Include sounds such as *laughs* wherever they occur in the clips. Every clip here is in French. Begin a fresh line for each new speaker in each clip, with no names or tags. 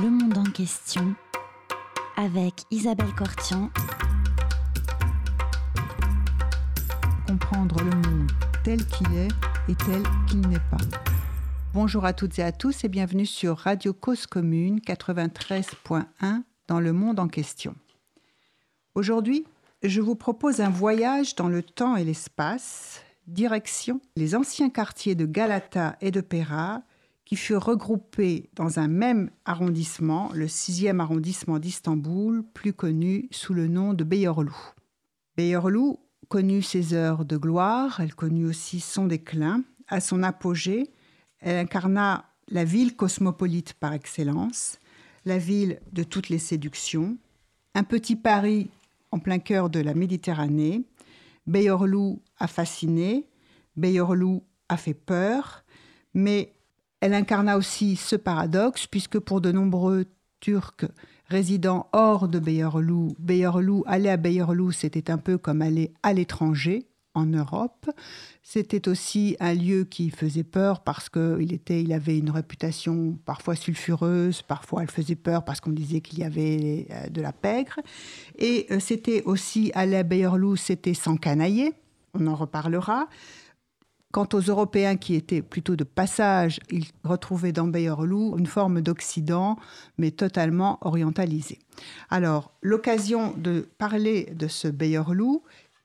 Le monde en question avec Isabelle Cortian.
Comprendre le monde tel qu'il est et tel qu'il n'est pas. Bonjour à toutes et à tous et bienvenue sur Radio Cause Commune 93.1 dans le monde en question. Aujourd'hui, je vous propose un voyage dans le temps et l'espace, direction les anciens quartiers de Galata et de Pera, qui furent regroupés dans un même arrondissement, le 6e arrondissement d'Istanbul, plus connu sous le nom de Beyorlu. Beyorlu connut ses heures de gloire, elle connut aussi son déclin. À son apogée, elle incarna la ville cosmopolite par excellence, la ville de toutes les séductions, un petit Paris en plein cœur de la Méditerranée. Beyorlu a fasciné, Beyorlu a fait peur, mais elle incarna aussi ce paradoxe, puisque pour de nombreux Turcs résidant hors de Beyorlu, Beyorlu, aller à Beyorlu, c'était un peu comme aller à l'étranger, en Europe. C'était aussi un lieu qui faisait peur parce qu'il il avait une réputation parfois sulfureuse, parfois elle faisait peur parce qu'on disait qu'il y avait euh, de la pègre. Et euh, c'était aussi aller à Beyorlu, c'était s'encanailler. On en reparlera. Quant aux Européens qui étaient plutôt de passage, ils retrouvaient dans Beyorlu une forme d'Occident, mais totalement orientalisé. Alors, l'occasion de parler de ce Beyorlu,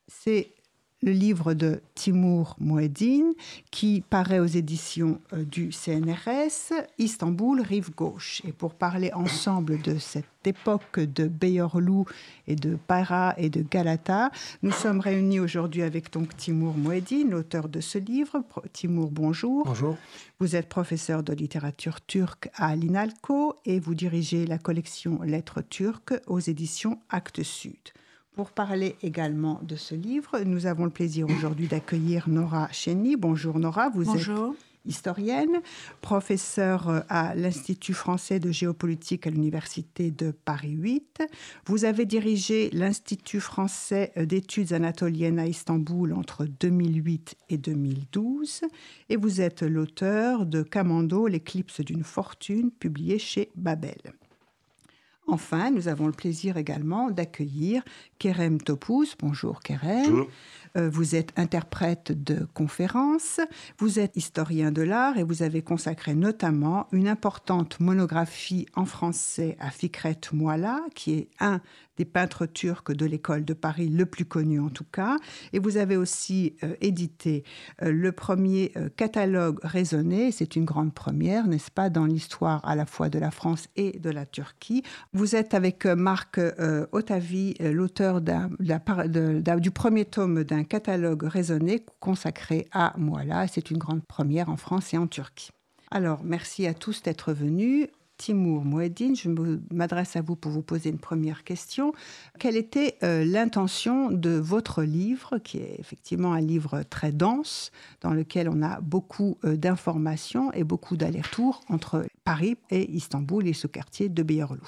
c'est le livre de Timur Mouedine qui paraît aux éditions euh, du CNRS, Istanbul, rive gauche. Et pour parler ensemble de cette époque de Beyorlu et de Para et de Galata, nous sommes réunis aujourd'hui avec donc Timur Mouedine, l'auteur de ce livre. Timur, bonjour.
Bonjour.
Vous êtes professeur de littérature turque à l'INALCO et vous dirigez la collection Lettres turques aux éditions Actes Sud. Pour parler également de ce livre, nous avons le plaisir aujourd'hui d'accueillir Nora Chenny. Bonjour Nora, vous
Bonjour.
êtes historienne, professeure à l'Institut français de géopolitique à l'Université de Paris 8. Vous avez dirigé l'Institut français d'études anatoliennes à Istanbul entre 2008 et 2012 et vous êtes l'auteur de Camando, l'éclipse d'une fortune, publié chez Babel. Enfin, nous avons le plaisir également d'accueillir Kerem Topuz. Bonjour Kerem.
Bonjour.
Euh, vous êtes interprète de conférences, vous êtes historien de l'art et vous avez consacré notamment une importante monographie en français à Fikret Mouala, qui est un des peintres turcs de l'école de Paris, le plus connu en tout cas. Et vous avez aussi euh, édité euh, le premier euh, catalogue raisonné. C'est une grande première, n'est-ce pas, dans l'histoire à la fois de la France et de la Turquie. Vous êtes avec Marc Otavi, l'auteur du premier tome d'un catalogue raisonné consacré à Moala. C'est une grande première en France et en Turquie. Alors, merci à tous d'être venus. Timur Mouedine, je m'adresse à vous pour vous poser une première question. Quelle était euh, l'intention de votre livre, qui est effectivement un livre très dense, dans lequel on a beaucoup euh, d'informations et beaucoup d'allers-retours entre Paris et Istanbul et ce quartier de Beyorlu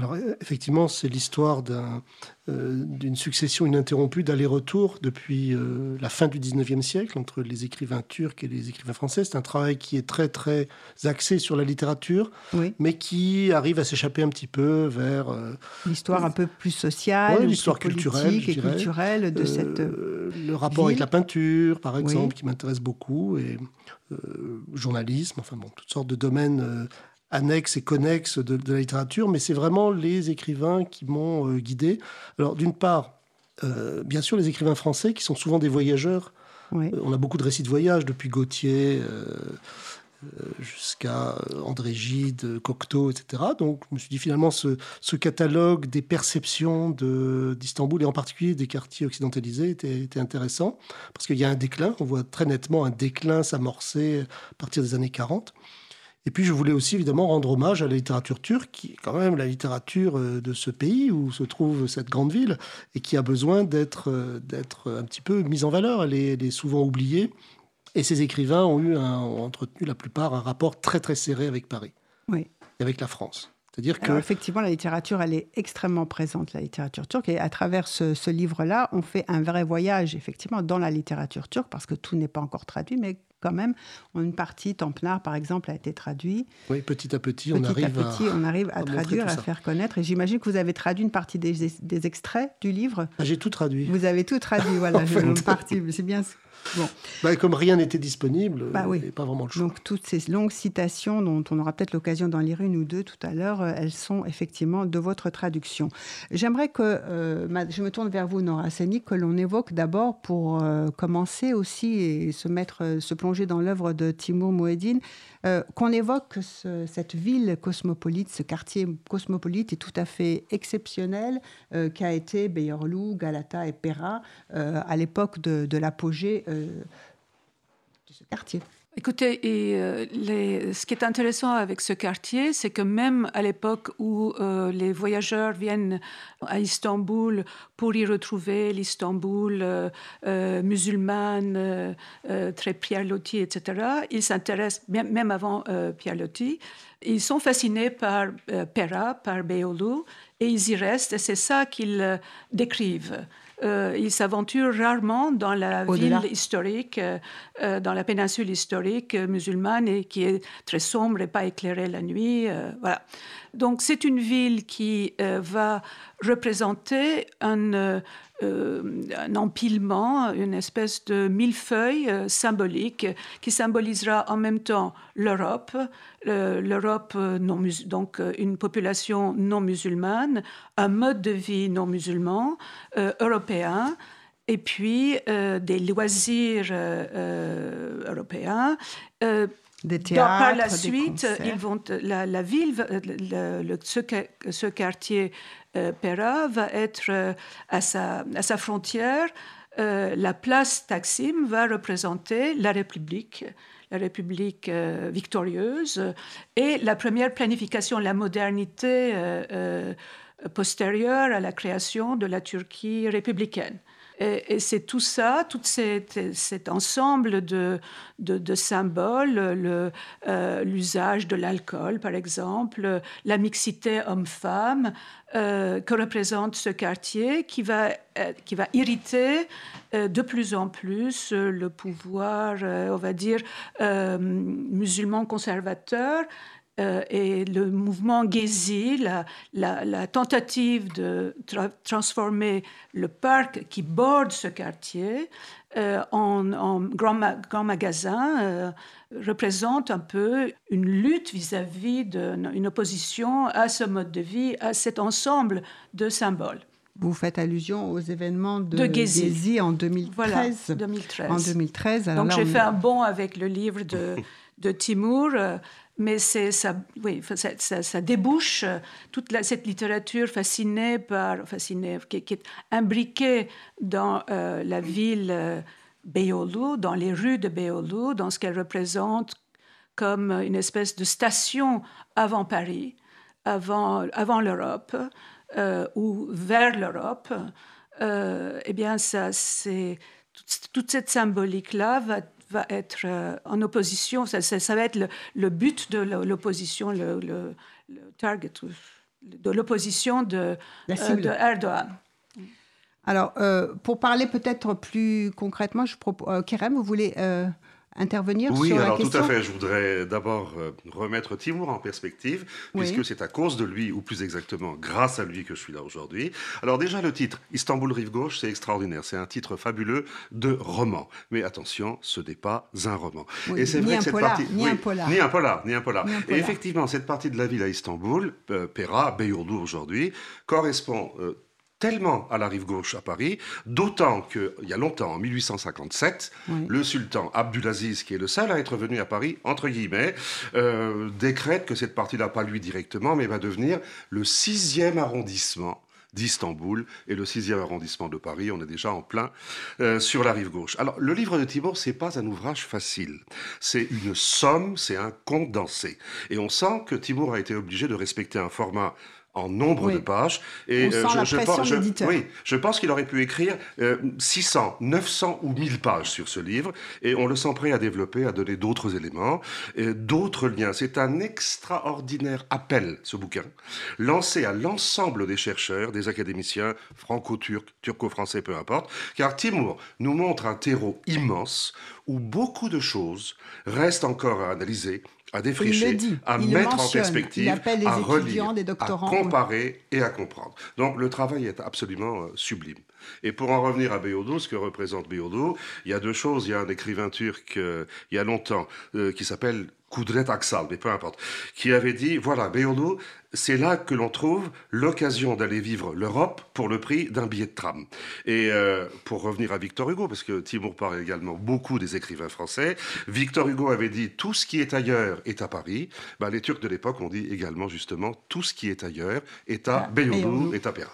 alors effectivement, c'est l'histoire euh, d'une succession ininterrompue d'allers-retours depuis euh, la fin du 19e siècle entre les écrivains turcs et les écrivains français. C'est un travail qui est très très axé sur la littérature, mais qui arrive à s'échapper un petit peu vers...
Euh, l'histoire un peu plus sociale,
l'histoire culturelle,
et culturelle de cette...
Le rapport avec la peinture, par exemple, qui m'intéresse beaucoup, et journalisme, enfin bon, toutes sortes de domaines annexes et connexes de, la littérature, mais c'est vraiment les écrivains qui m'ont euh, guidé. Alors, d'une part, euh, bien sûr, les écrivains français qui sont souvent des voyageurs. Euh, on a beaucoup de récits de voyage, depuis Gauthier jusqu'à André Gide, Cocteau, etc. Donc, je me suis dit finalement, ce, catalogue des perceptions d'Istanbul, et en particulier des quartiers occidentalisés, était, était intéressant, parce qu'il y a un déclin, on voit très nettement un déclin s'amorcer à partir des années 40. Et puis je voulais aussi évidemment rendre hommage à la littérature turque, qui est quand même la littérature euh, de ce pays où se trouve cette grande ville et qui a besoin d'être euh, d'être un petit peu mise en valeur. Elle est, souvent oubliée. Et ces écrivains ont, eu ont entretenu la plupart un rapport très très serré avec Paris
oui.
et avec la France. C'est-à-dire
que... effectivement, la littérature, elle est extrêmement présente, la littérature turque. Et à travers ce, ce livre-là, on fait un vrai voyage, effectivement, dans la littérature turque, parce que tout n'est pas encore traduit, mais quand même. Une partie, Tempenard par exemple, a été traduit.
Oui, petit à petit, on arrive
à, petit, on arrive à, traduire, à faire connaître. Et j'imagine que vous avez traduit une partie des, des extraits du livre.
Ah, j'ai tout traduit.
Vous avez tout traduit, voilà. *laughs* une partie, c'est bien.
Bon. Bah, comme rien n'était disponible, bah, oui. pas vraiment le choix.
Donc toutes ces longues citations, dont on aura peut-être l'occasion d'en lire une ou deux tout à l'heure, euh, elles sont effectivement de votre traduction. J'aimerais que, euh, je me tourne vers vous, Nora Seni, que l'on évoque d'abord pour euh, commencer aussi et se mettre, se plonger dans l'œuvre de Timur Mouedine, qu'on évoque cette ville cosmopolite, ce quartier cosmopolite est tout à fait exceptionnel, qu'a été Beyorlou, Galata et Pera à l'époque de, de l'apogée de ce quartier.
Écoutez, et, euh, ce qui est intéressant avec ce quartier, c'est que même à l'époque où euh, les voyageurs viennent à Istanbul pour y retrouver l'Istanbul musulmane, très Pierre Loti, etc., ils s'intéressent, même avant Pierre Loti, ils sont fascinés par Pera, par Beyoğlu, et ils y restent, et c'est ça qu'ils décrivent. Euh, il s'aventure rarement dans la ville historique, euh, euh, dans la péninsule historique musulmane et qui est très sombre et pas éclairée la nuit. voilà. Donc c'est une ville qui va représenter un, un, empilement, une espèce de millefeuille symbolique qui symbolisera en même temps l'Europe, l'Europe donc une population non musulmane, un mode de vie non musulman européen et puis des loisirs européens.
Des théâtres,
par la suite, ils vont, la, ville, le, ce, ce, quartier Pera va être à sa, à sa frontière. la place Taksim va représenter la République la République euh, victorieuse, et la première planification, la modernité euh, euh, postérieure à la création de la Turquie républicaine. Et, c'est tout ça, tout cet, ensemble de, symboles, l'usage de l'alcool, par exemple, la mixité homme-femme, que représente ce quartier qui va, va irriter euh, de plus en plus euh, le pouvoir, euh, on va dire, musulman conservateur et le mouvement Gezi, la, tentative de transformer le parc qui borde ce quartier en, grand, magasin, représente un peu une lutte vis-à-vis d'une opposition à ce mode de vie, à cet ensemble de symboles.
Vous faites allusion aux événements de, de en 2013.
Voilà, 2013.
En 2013.
Donc j'ai fait un bond avec le livre de, de *laughs* Timur, mais ça, débouche euh, toute cette littérature fascinée par, fascinée, qui, est imbriquée dans euh, la ville euh, dans les rues de Beyoğlu, dans ce qu'elle représente comme une espèce de station avant Paris, avant, l'Europe. Ou vers l'Europe, eh bien, ça, c'est, toute, cette symbolique-là va, va être euh, en opposition, ça, ça, va être le, but de l'opposition, le, le, target de l'opposition de, de Erdogan.
Alors, pour parler peut-être plus concrètement, je propose, Kerem, vous voulez intervenir
oui,
sur
la
question
Oui, alors tout à fait. Je voudrais d'abord euh, remettre Timur en perspective, puisque c'est à cause de lui, ou plus exactement grâce à lui, que je suis là aujourd'hui. Alors déjà, le titre, Istanbul Rive Gauche, c'est extraordinaire. C'est un titre fabuleux de roman. Mais attention, ce n'est pas un roman.
Et c'est vrai que cette partie... Ni un polar.
Ni un polar, ni un polar. Et effectivement, cette partie de la ville à Istanbul, euh, Pera, Beyoğlu aujourd'hui, correspond... Euh, tellement à la rive gauche à Paris, d'autant qu'il y a longtemps, en 1857, le sultan Abdulaziz, qui est le seul à être venu à Paris, entre guillemets, euh, décrète que cette partie-là, pas lui directement, mais va devenir le sixième arrondissement d'Istanbul et le sixième arrondissement de Paris. On est déjà en plein euh, sur la rive gauche. Alors, le livre de Thibault, c'est pas un ouvrage facile. C'est une somme, c'est un condensé. Et on sent que Thibault a été obligé de respecter un format en nombre de pages.
Et On sent la je,
je, oui, je pense qu'il aurait pu écrire 600, 900 ou 1000 pages sur ce livre, et on le sent prêt à développer, à donner d'autres éléments, d'autres liens. C'est un extraordinaire appel, ce bouquin, lancé à l'ensemble des chercheurs, des académiciens, franco-turcs, turco-français, peu importe, car Timur nous montre un terreau immense où beaucoup de choses restent encore à analyser, à défricher, à mettre en perspective, à relire, à comparer et à comprendre. Donc le travail est absolument euh, sublime. Et pour en revenir à Beyoğlu, ce que représente Beyoğlu, il y a deux choses. Il y a un écrivain turc, euh, il y a longtemps, euh, qui s'appelle Kudret Aksal, mais peu importe, qui avait dit, voilà, Beyoğlu, c'est là que l'on trouve l'occasion d'aller vivre l'Europe pour le prix d'un billet de tram. Et euh, pour revenir à Victor Hugo, parce que Timur parle également beaucoup des écrivains français, Victor Hugo avait dit tout ce qui est ailleurs est à Paris. Ben, les Turcs de l'époque ont dit également justement tout ce qui est ailleurs est à Beyoğlu, est à Pera.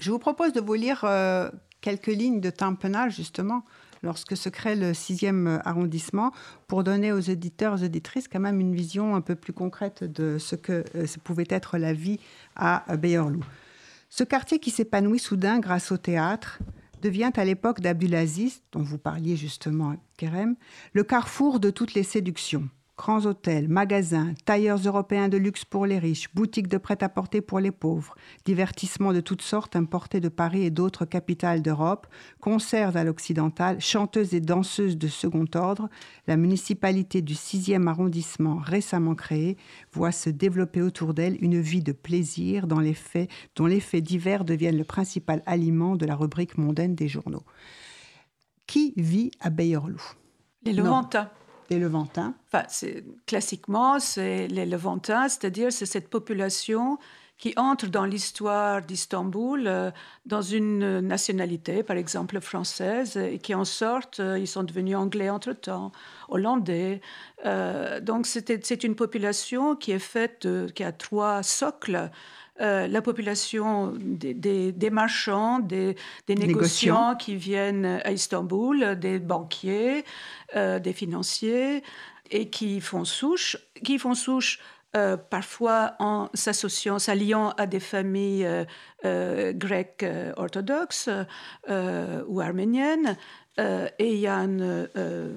Je vous propose de vous lire euh, quelques lignes de Tampenal justement lorsque se crée le sixième arrondissement, pour donner aux éditeurs et auditrices quand même une vision un peu plus concrète de ce que euh, pouvait être la vie à Beyorlou. Ce quartier qui s'épanouit soudain grâce au théâtre devient à l'époque d'Abdulaziz, dont vous parliez justement, Kerem, le carrefour de toutes les séductions grands hôtels, magasins, tailleurs européens de luxe pour les riches, boutiques de prêt-à-porter pour les pauvres, divertissements de toutes sortes importés de Paris et d'autres capitales d'Europe, concerts à l'occidental, chanteuses et danseuses de second ordre, la municipalité du 6e arrondissement récemment créée voit se développer autour d'elle une vie de plaisir dans les faits, dont les faits divers deviennent le principal aliment de la rubrique mondaine des journaux. Qui vit à Bayerlou
Les Levantins
les Levantins
enfin, Classiquement, c'est les Levantins, c'est-à-dire c'est cette population qui entre dans l'histoire d'Istanbul euh, dans une nationalité, par exemple française, et qui en sortent, euh, ils sont devenus anglais entre-temps, hollandais. Euh, donc c'est une population qui est faite, qui a trois socles. La population des, marchands, des, négociants, qui viennent à Istanbul, des banquiers, des financiers, et qui font souche, qui font souche euh, parfois en s'associant, s'alliant à des familles euh, euh, grecques orthodoxes ou arméniennes. et il y a une,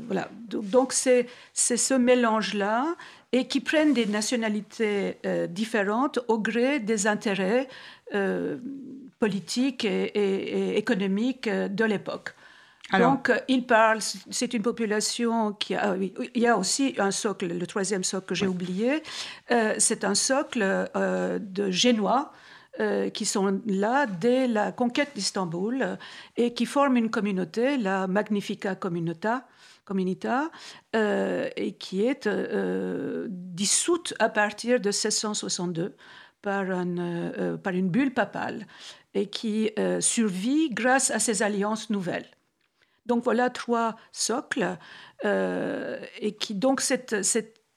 voilà. Donc c'est ce mélange-là et qui prennent des nationalités différentes au gré des intérêts politiques et économiques de l'époque. Donc, euh, il parle, c'est une population qui a. il y a aussi un socle, le troisième socle que j'ai oublié. Euh, c'est un socle euh, de Génois. qui sont là dès la conquête d'Istanbul et qui forment une communauté, la Magnifica Communita, Communita et qui est dissoute à partir de 1662 par, un, par une bulle papale et qui survit grâce à ces alliances nouvelles. Donc voilà trois socles euh, et qui donc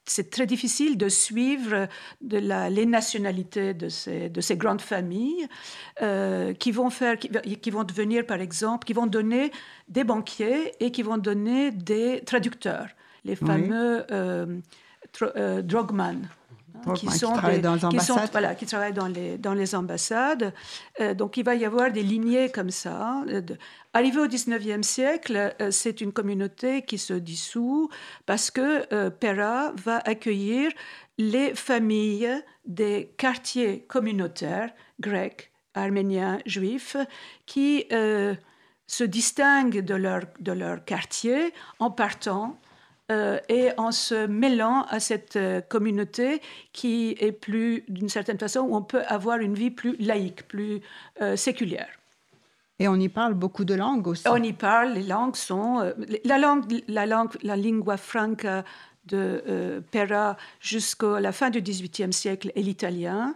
c'est très difficile de suivre de la, les nationalités de ces, de ces grandes familles euh, qui, vont faire, qui, vont devenir, par exemple, qui vont donner des banquiers et qui vont donner des traducteurs, les fameux euh, euh drogman
qui, sont travaillent dans les ambassades.
voilà, qui travaillent dans les, dans les ambassades. Euh, donc il va y avoir des lignées comme ça. Euh, arrivé au 19e siècle, euh, c'est une communauté qui se dissout parce que Pera va accueillir les familles des quartiers communautaires grecs, arméniens, juifs, qui se distinguent de leur, de leur quartier en partant euh, et en se mêlant à cette euh, communauté qui est plus, d'une certaine façon, où on peut avoir une vie plus laïque, plus euh, séculière.
Et on y parle beaucoup de langues aussi.
On y parle, les langues sont... la langue, la langue, la lingua franca de Pera jusqu'à la fin du XVIIIe siècle est l'italien,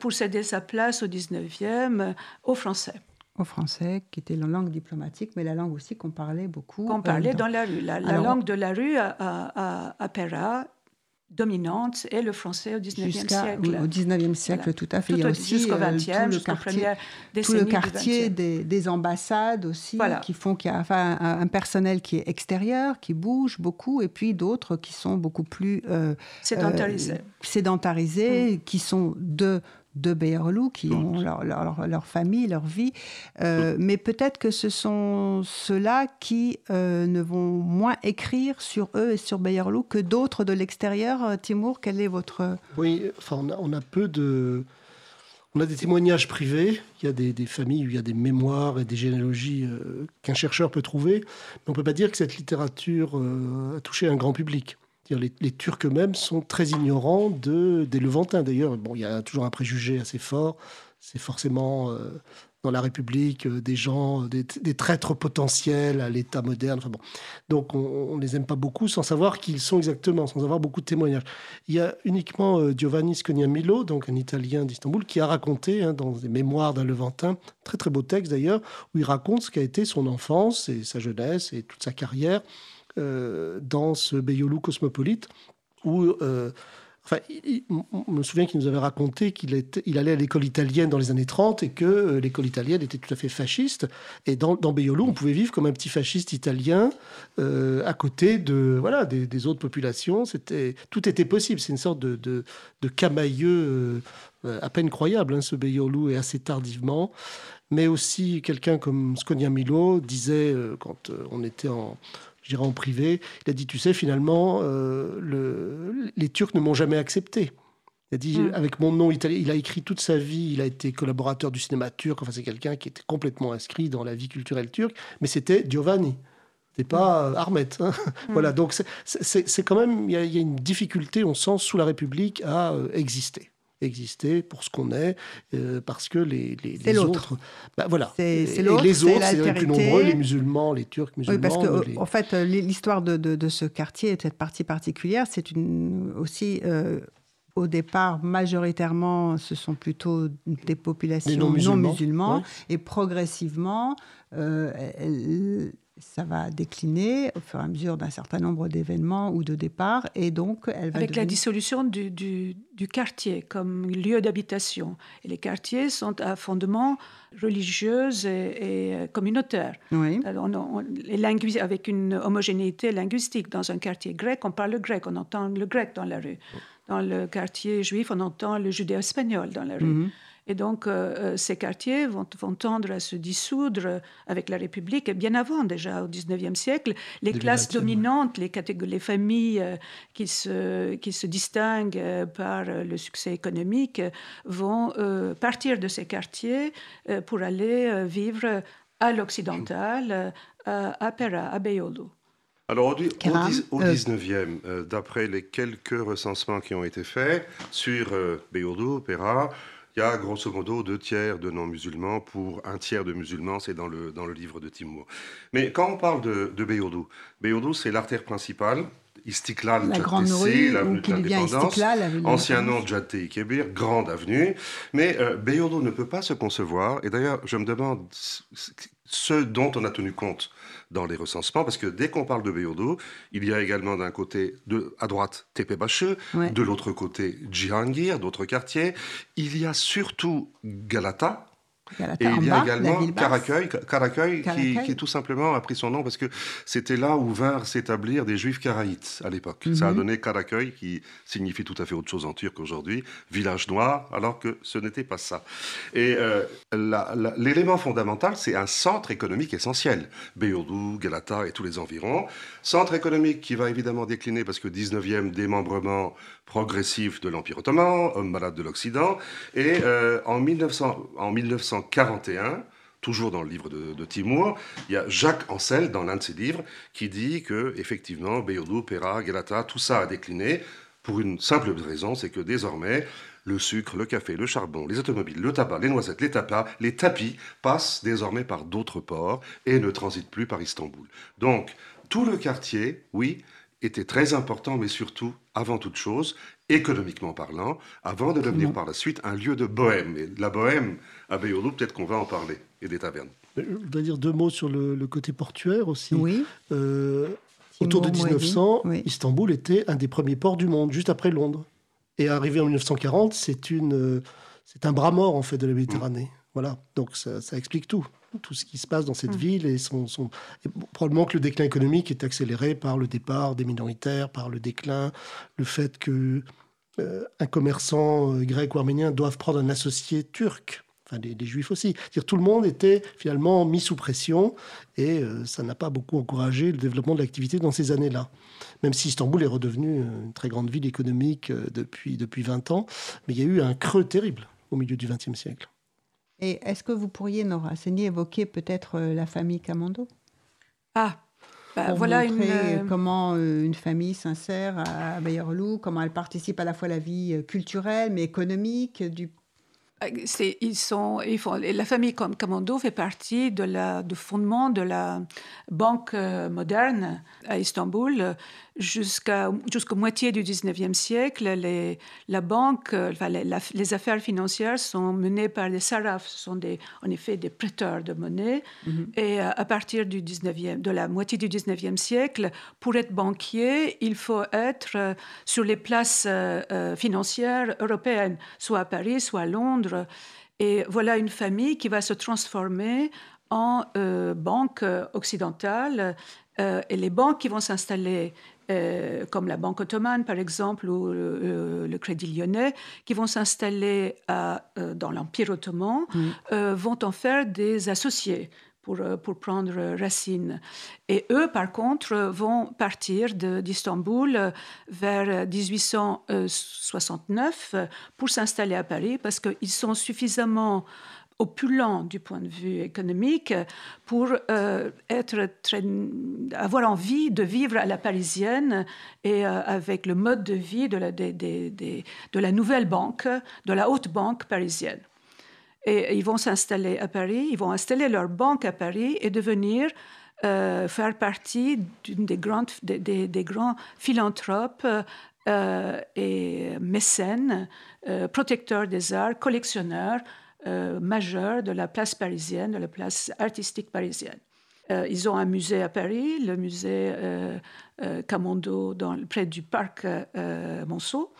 pour céder sa place au XIXe au français
au français, qui était la langue diplomatique, mais la langue aussi qu'on parlait beaucoup.
Qu'on parlait dans... la rue. La, langue de la rue à, à, à Pera dominante est le français au 19e siècle.
au 19e siècle, tout à fait.
Il y a aussi jusqu'au 20e, euh, jusqu'au premier
tout le quartier des, des, ambassades aussi, qui font qu'il y a enfin, un, personnel qui est extérieur, qui bouge beaucoup, et puis d'autres qui sont beaucoup plus
euh, sédentarisés,
euh, sédentarisés mm. qui sont de de Beyerlou, qui ont leur, leur, famille, leur vie. Euh, mais peut-être que ce sont ceux-là qui euh, ne vont moins écrire sur eux et sur Beyerlou que d'autres de l'extérieur. Euh, Timour, quel est votre...
Oui, enfin, on a, on a peu de... On a des témoignages privés, il y a des, familles où il y a des mémoires et des généalogies qu'un chercheur peut trouver, mais on ne peut pas dire que cette littérature a touché un grand public. Les, Turcs eux-mêmes sont très ignorants de, des Levantins. D'ailleurs, bon, il y a toujours un préjugé assez fort. C'est forcément euh, dans la République euh, des gens, des, traîtres potentiels à l'État moderne. Enfin bon. Donc on ne les aime pas beaucoup sans savoir qui ils sont exactement, sans avoir beaucoup de témoignages. Il y a uniquement euh, Giovanni Scognamillo, donc un Italien d'Istanbul, qui a raconté hein, dans des mémoires d'un Levantin, très très beau texte d'ailleurs, où il raconte ce qu'a été son enfance et sa jeunesse et toute sa carrière euh, dans ce Beyoulou cosmopolite où euh, Enfin, il, me souviens qu'il nous avait raconté qu'il il allait à l'école italienne dans les années 30 et que euh, l'école italienne était tout à fait fasciste. Et dans, dans on pouvait vivre comme un petit fasciste italien à côté de voilà des, autres populations. C'était tout était possible. C'est une sorte de, camailleux à peine croyable, hein, ce Beyoulou, et assez tardivement. Mais aussi quelqu'un comme Scognamilo disait quand on était en je en privé, il a dit, tu sais, finalement, euh, le, les Turcs ne m'ont jamais accepté. Il a dit, mm. avec mon nom italien, il a écrit toute sa vie, il a été collaborateur du cinéma turc, enfin c'est quelqu'un qui était complètement inscrit dans la vie culturelle turque, mais c'était Giovanni. C'était pas mm. Ahmet. Hein. Mm. Voilà, donc c'est quand même, il y, a, une difficulté, on sent, sous la République à euh, exister exister pour ce qu'on est, euh, parce que les, les, autres. Bah, voilà.
C'est
les autres, c'est les plus nombreux, les musulmans, les Turcs musulmans.
Oui, parce que, en fait, euh, l'histoire de, de, ce quartier, de cette partie particulière, c'est une, aussi. Euh, au départ, majoritairement, ce sont plutôt des populations non musulmans, et progressivement, ça va décliner au fur et à mesure d'un certain nombre d'événements ou de départs, et donc elle va
avec la dissolution du, du, quartier comme lieu d'habitation. Et les quartiers sont à fondement religieux et, communautaire.
Oui.
avec une homogénéité linguistique. Dans un quartier grec, on parle le grec, on entend le grec dans la rue. Dans le quartier juif, on entend le judéo-espagnol dans la rue. Mhm. Et donc, euh, euh, ces quartiers vont, vont, tendre à se dissoudre avec la République. Et bien avant, déjà au XIXe siècle, les classes dominantes, les, les familles euh, qui, se, qui se distinguent par le succès économique, vont partir de ces quartiers pour aller vivre à l'occidental, à Pera, à Beyoğlu.
Alors, au, 19e, d'après les quelques recensements qui ont été faits sur Beyoğlu, Pera, il y a grosso modo deux tiers de non-musulmans pour un tiers de musulmans, c'est dans le, livre de Timur. Mais quand on parle de, de Beyoğlu, c'est l'artère principale, Istiklal
la grande rue,
ancien nom Jadte Kebir, grande avenue. Mais euh, ne peut pas se concevoir, et d'ailleurs je me demande ce dont on a tenu compte dans les recensements, parce que dès qu'on parle de Beyoğlu, il y a également d'un côté, de, à droite, Tepebaşı, de l'autre côté, Cihangir, d'autres quartiers. Il y a surtout Galata, et il y a également Karaköy, qui, tout simplement a pris son nom parce que c'était là où vinrent s'établir des juifs karaïtes à l'époque. Ça a mhm. donné Karaköy, qui signifie tout à fait autre chose en turc aujourd'hui, village noir, alors que ce n'était pas ça. Et euh, l'élément fondamental, c'est un centre économique essentiel. Beyoğlu, Galata et tous les environs. Centre économique qui va évidemment décliner parce que 19e démembrement progressif de l'Empire ottoman, homme malade de l'Occident. Et euh, en, 1900, en 1941, toujours dans le livre de, de, Timur, il y a Jacques Ancel, dans l'un de ses livres, qui dit que, effectivement, Beyoğlu, Pera, Galata, tout ça a décliné pour une simple raison, c'est que désormais, le sucre, le café, le charbon, les automobiles, le tabac, les noisettes, les tapas, les tapis passent désormais par d'autres ports et ne transitent plus par Istanbul. Donc, tout le quartier, oui, était très important, mais surtout, avant toute chose, économiquement parlant, avant de devenir par la suite un lieu de bohème. Et la bohème à Beyoğlu, peut-être qu'on va en parler, et des tavernes.
Je dois dire deux mots sur le, côté portuaire aussi.
Oui.
Euh, autour de 1900, Istanbul était un des premiers ports du monde, juste après Londres. Et arrivé en 1940, c'est une, c'est un bras mort en fait de la Méditerranée. Voilà, donc ça, ça explique tout tout ce qui se passe dans cette mm. ville et, son, probablement que le déclin économique est accéléré par le départ des minoritaires, par le déclin, le fait que un commerçant grec ou arménien doive prendre un associé turc enfin les, juifs aussi. Dire tout le monde était finalement mis sous pression et euh, ça n'a pas beaucoup encouragé le développement de l'activité dans ces années-là. Même si Istanbul est redevenu euh, une très grande ville économique euh, depuis, depuis 20 ans, mais il y a eu un creux terrible au milieu du XXe siècle.
Et est-ce que vous pourriez, Nora Seni, évoquer peut-être la famille Camando?
Ah,
bah, voilà une... comment une famille s'insère à Bayerlou, comment elle participe à la fois à la vie culturelle mais économique du
ils sont, ils font, la famille Camando fait partie de la, du fondement de la banque euh, moderne à Istanbul jusqu'à jusqu'au moitié du 19e siècle, les, la banque, euh, enfin, les, affaires financières sont menées par les sarrafs. Ce sont des, en effet des prêteurs de monnaie. Mhm. Et euh, à partir du 19e, de la moitié du 19e siècle, pour être banquier, il faut être sur les places financières européennes, soit à Paris, soit à Londres. Et voilà une famille qui va se transformer en banque occidentale. et les banques qui vont s'installer euh, comme la Banque ottomane par exemple ou le, Crédit lyonnais, qui vont s'installer euh, dans l'Empire ottoman, euh, vont en faire des associés. Pour, pour, prendre racine. Et eux, par contre, vont partir d'Istanbul vers 1869 pour s'installer à Paris parce qu'ils sont suffisamment opulent du point de vue économique pour euh, être avoir envie de vivre à la parisienne et euh, avec le mode de vie de la nouvelle banque, de la haute banque parisienne. Et ils vont s'installer à Paris, ils vont installer leur banque à Paris et devenir euh, faire partie d'une des, grandes, des, des, grands philanthropes et mécènes, protecteurs des arts, collectionneurs, euh, majeur de la place parisienne, de la place artistique parisienne. Euh, ils ont un musée à Paris, le musée euh, Camondo, dans, près du parc Monceau.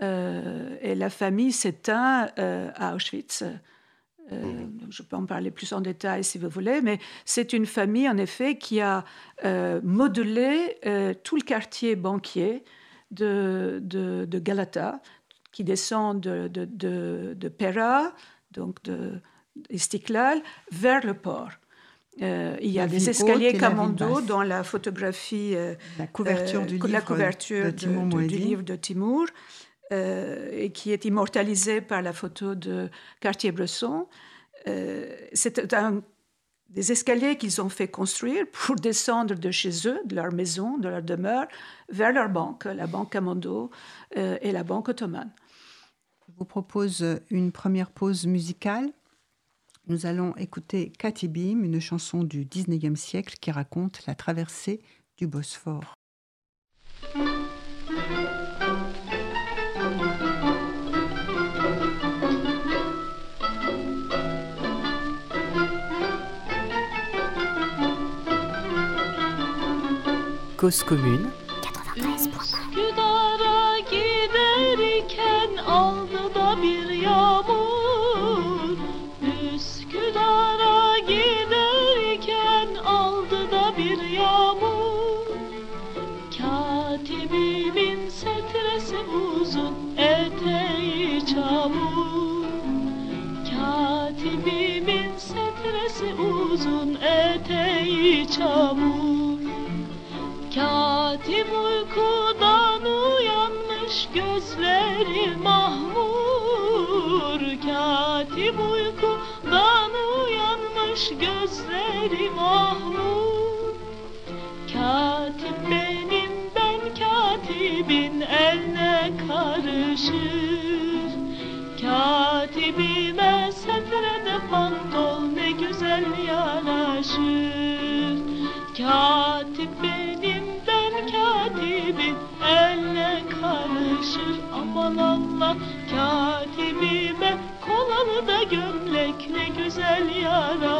et la famille s'éteint à Auschwitz. Je peux en parler plus en détail si vous voulez, mais c'est une famille en effet qui a modelé tout le quartier banquier de, de, Galata, qui descend de, de, de Pera, donc de Istiklal, vers le port. Euh, il y a des escaliers Camando dans la photographie,
euh, la couverture, du, livre
la couverture de, du livre de Timur, euh, et qui est immortalisé par la photo de Cartier-Bresson. C'est un des escaliers qu'ils ont fait construire pour descendre de chez eux, de leur maison, de leur demeure, vers leur banque, la banque Camando et la banque ottomane
vous propose une première pause musicale. Nous allons écouter Katibim, une chanson du 19e siècle qui raconte la traversée du Bosphore.
Cause commune.
93. Üsküdar'a giderken aldı da bir yağmur. Üsküdar'a giderken aldı da bir yağmur. Katibimin setresi uzun, eteği çamur. Katibimin setresi uzun, eteği çamur. Uyanmış gözleri mahmur Katip benim ben katibin eline karışır. Katibime setrede pantol ne güzel yaraşır Katip benim ben katibim elle karışır. Aman Allah katibime kolalı da gömlek ne güzel yaraşır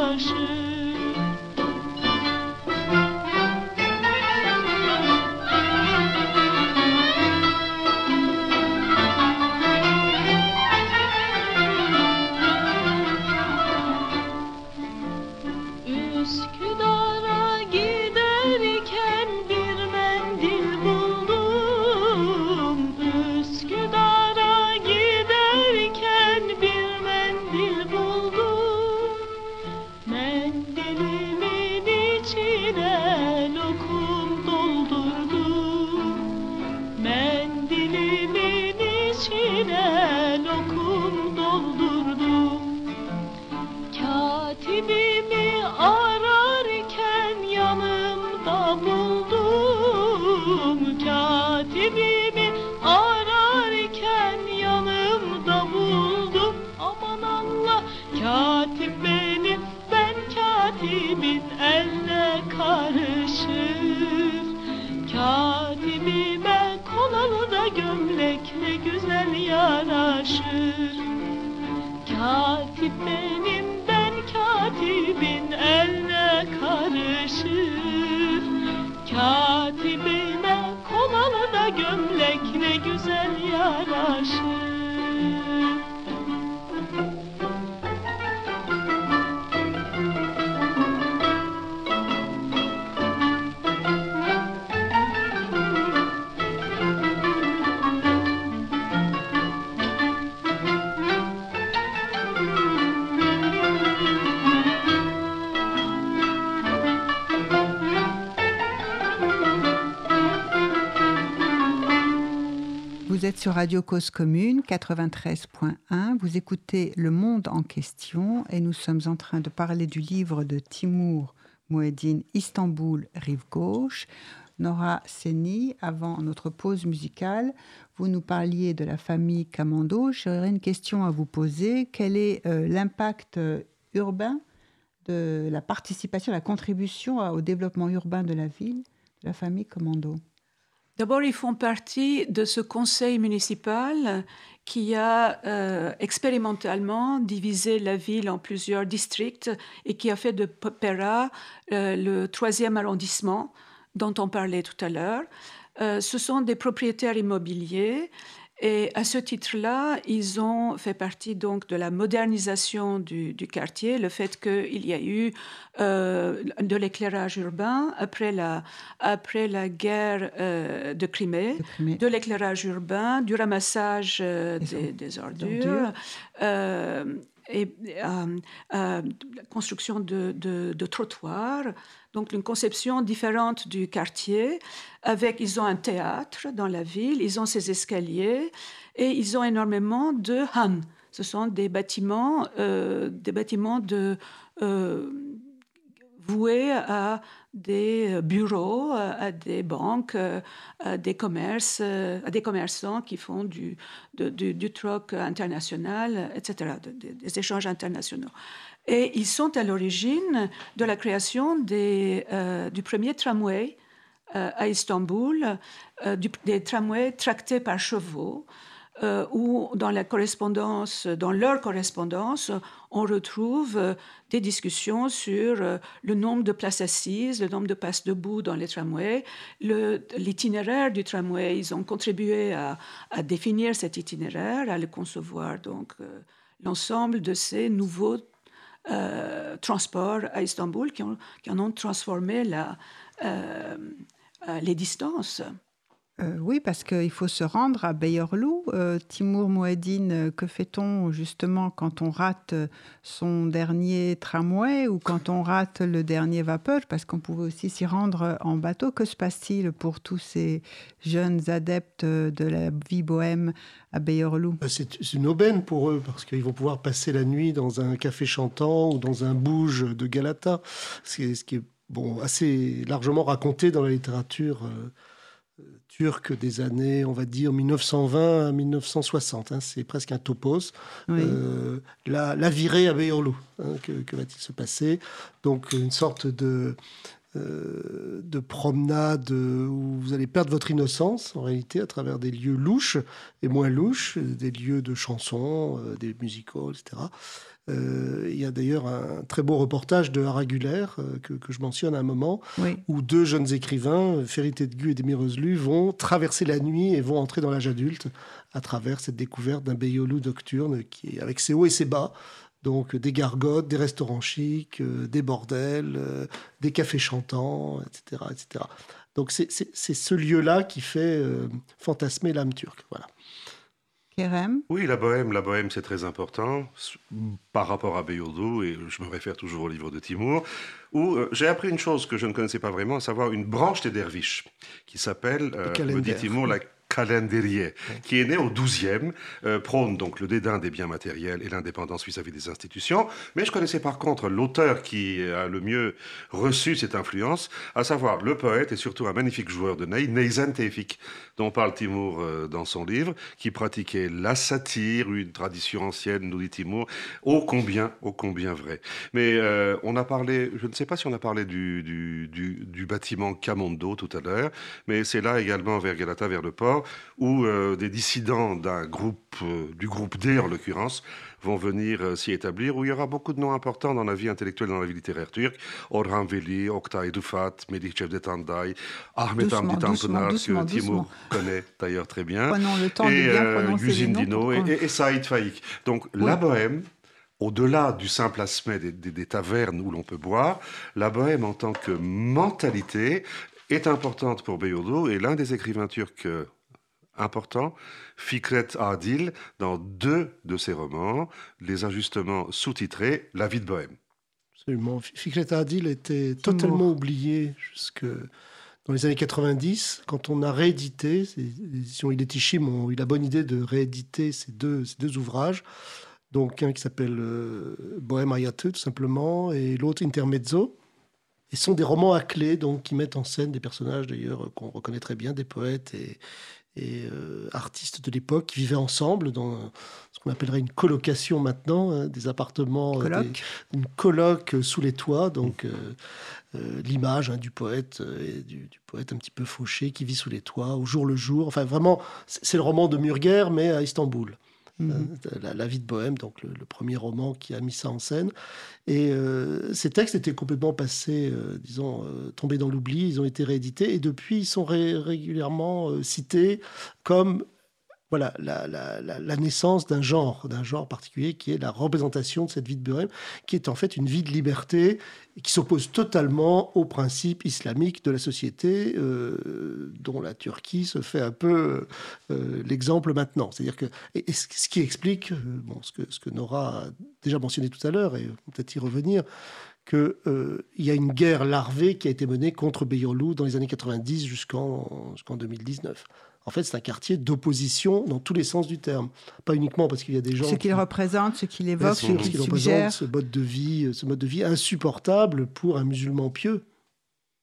güzel yaraşır Radio Cause Commune 93.1. Vous écoutez Le Monde en question et nous sommes en train de parler du livre de Timur Mouedine Istanbul, rive gauche. Nora Seni, avant notre pause musicale, vous nous parliez de la famille Camando. J'aurais une question à vous poser. Quel est euh, l'impact euh, urbain de la participation, la contribution au développement urbain de la ville de la famille Commando
D'abord, ils font partie de ce conseil municipal qui a euh, expérimentalement divisé la ville en plusieurs districts et qui a fait de Pera euh, le troisième arrondissement dont on parlait tout à l'heure. Euh, ce sont des propriétaires immobiliers et à ce titre-là, ils ont fait partie donc de la modernisation du, du quartier, le fait qu'il y a eu euh, de l'éclairage urbain après la, après la guerre euh, de Crimée,
de Crimée
de l'éclairage urbain, du ramassage euh,
Des
des,
or-
des ordures,
ordures.
et la construction de, de- de trottoirs. Donc une conception différente du quartier. Avec, ils ont un théâtre dans la ville, ils ont ces escaliers et ils ont énormément de han. Ce sont des bâtiments, euh, des bâtiments de euh, voués à des bureaux, à à des banques, euh, à des commerces, euh, à des commerçants qui font du, du, troc international, etc., de- de- des échanges internationaux. Et ils sont à l'origine de la création euh, du premier tramway euh, à Istanbul, euh, des tramways tractés par chevaux, euh, où dans leur correspondance, on retrouve euh, des discussions sur euh, le nombre de places assises, le nombre de places debout dans les tramways, l'itinéraire du tramway. Ils ont contribué à, définir cet itinéraire, à le concevoir. Donc, euh, l'ensemble de ces nouveaux transports à Istanbul qui, ont- en ont transformé les distances.
Euh, oui, parce qu'il faut se rendre à Beyorlu. Euh, Timur Mouedine, euh, que fait-on justement quand on rate euh, son dernier tramway ou quand on rate le dernier vapeur? Parce qu'on pouvait aussi s'y rendre en bateau. Que se passe-t-il pour tous ces jeunes adeptes de la vie bohème à Beyorlu
Bah, C'est une aubaine pour eux parce qu'ils vont pouvoir passer la nuit dans un café chantant ou dans un bouge de Galata, ce qui est, ce qui est, bon, assez largement raconté dans la littérature turque des années, on va dire, 1920 à 1960. hein. c'est presque un topos.
Oui.
Euh, la, la virée à Beyorlu, hein, que, que va-t-il se passer? Donc une sorte de, euh, de promenade où vous allez perdre votre innocence en réalité à travers des lieux louches et moins louches, des lieux de chansons, euh, des musicals, etc. Euh, il y a d'ailleurs un très beau reportage de Haraguler euh, que, que je mentionne à un moment,
Oui.
où deux jeunes écrivains, Ferry Tedgu et Demirözlü, vont traverser la nuit et vont entrer dans l'âge adulte à travers cette découverte d'un Beyoğlu nocturne qui est avec ses hauts et ses bas. Donc des gargotes, des restaurants chics, euh, des bordels, euh, des cafés chantants, etc. etc. Donc c'est- ce lieu-là qui fait fantasmer l'âme turque. Voilà.
Kerem?
Oui, la bohème, la bohème, c'est très important par rapport à Beyoğlu, et je me réfère toujours au livre de Timur, où euh, j'ai appris une chose que je ne connaissais pas vraiment, à savoir une branche des derviches, qui s'appelle, euh, me dit. Timur, la Calenderier, qui est né au 12e, euh, prône donc le dédain des biens matériels et l'indépendance vis-à-vis des institutions. Mais je connaissais par contre l'auteur qui a le mieux reçu cette influence, à savoir le poète et surtout un magnifique joueur de ney, Neyzen Tevfik, dont parle Timur euh, dans son livre, qui pratiquait la satire, une tradition ancienne, nous dit Timur, ô combien, ô combien vrai. Mais euh, on a parlé, je ne sais pas si on a parlé du, du, du, bâtiment Camondo tout à l'heure, mais c'est là également vers Galata, vers le port, où euh, des dissidents d'un groupe, du groupe D en l'occurrence, vont venir euh, s'y établir, où il y aura beaucoup de noms importants dans la vie intellectuelle, dans la vie littéraire turque. Orhan Veli, Oktay Rufat, Melik Cevdet Ahmet Hamdi Tanpınar, que Timur connaît d'ailleurs très bien.
le temps et euh,
Dino et, Saïd Faïk. Donc la bohème, au-delà du simple aspect des, des tavernes où l'on peut boire, la bohème en tant que mentalité est importante pour Beyoğlu et l'un des écrivains turcs euh, important, Fikret Adil, dans deux de ses romans, les ajustements sous-titrés La vie de Bohème.
Absolument. Fikret Adil était totalement oublié jusque dans les années 90, quand on a réédité, l'édition Iletichim ont eu la bonne idée de rééditer ces deux, ces deux ouvrages. Donc un qui s'appelle euh, Bohème Ayateux, tout simplement, et l'autre Intermezzo. Et ce sont des romans à clé, donc qui mettent en scène des personnages d'ailleurs qu'on reconnaît très bien, des poètes et, et euh, artistes de l'époque qui vivaient ensemble dans ce qu'on appellerait une colocation maintenant, hein, des appartements,
euh,
une coloc sous les toits, donc euh, l'image hein, du poète et du, poète un petit peu fauché qui vit sous les toits au jour le jour. Enfin, vraiment, c'est le roman de Murger, mais à Istanbul. Mhm. Euh, la, vie de Bohème, donc le, premier roman qui a mis ça en scène. Et euh, ces textes étaient complètement passés, euh, disons, tombés dans l'oubli, ils ont été réédités, et depuis, ils sont régulièrement cités comme voilà la, naissance d'un genre, d'un genre particulier qui est la représentation de cette vie de Bohème, qui est en fait une vie de liberté qui s'oppose totalement aux principes islamiques de la société, euh, dont la Turquie se fait un peu euh, l'exemple maintenant. C'est-à-dire que ce qui explique, euh, bon, ce que Nora a déjà mentionné tout à l'heure et peut-être y revenir, qu'il y a une guerre larvée qui a été menée contre Beyoğlu dans les années 90 jusqu'en jusqu'en 2019 en fait, c'est un quartier d'opposition dans tous les sens du terme. Pas uniquement parce qu'il y a des gens.
Ce qu'il représente, ce qu'il évoque, ce qu'il représente,
ce mode de vie, ce mode de vie insupportable pour un musulman pieux.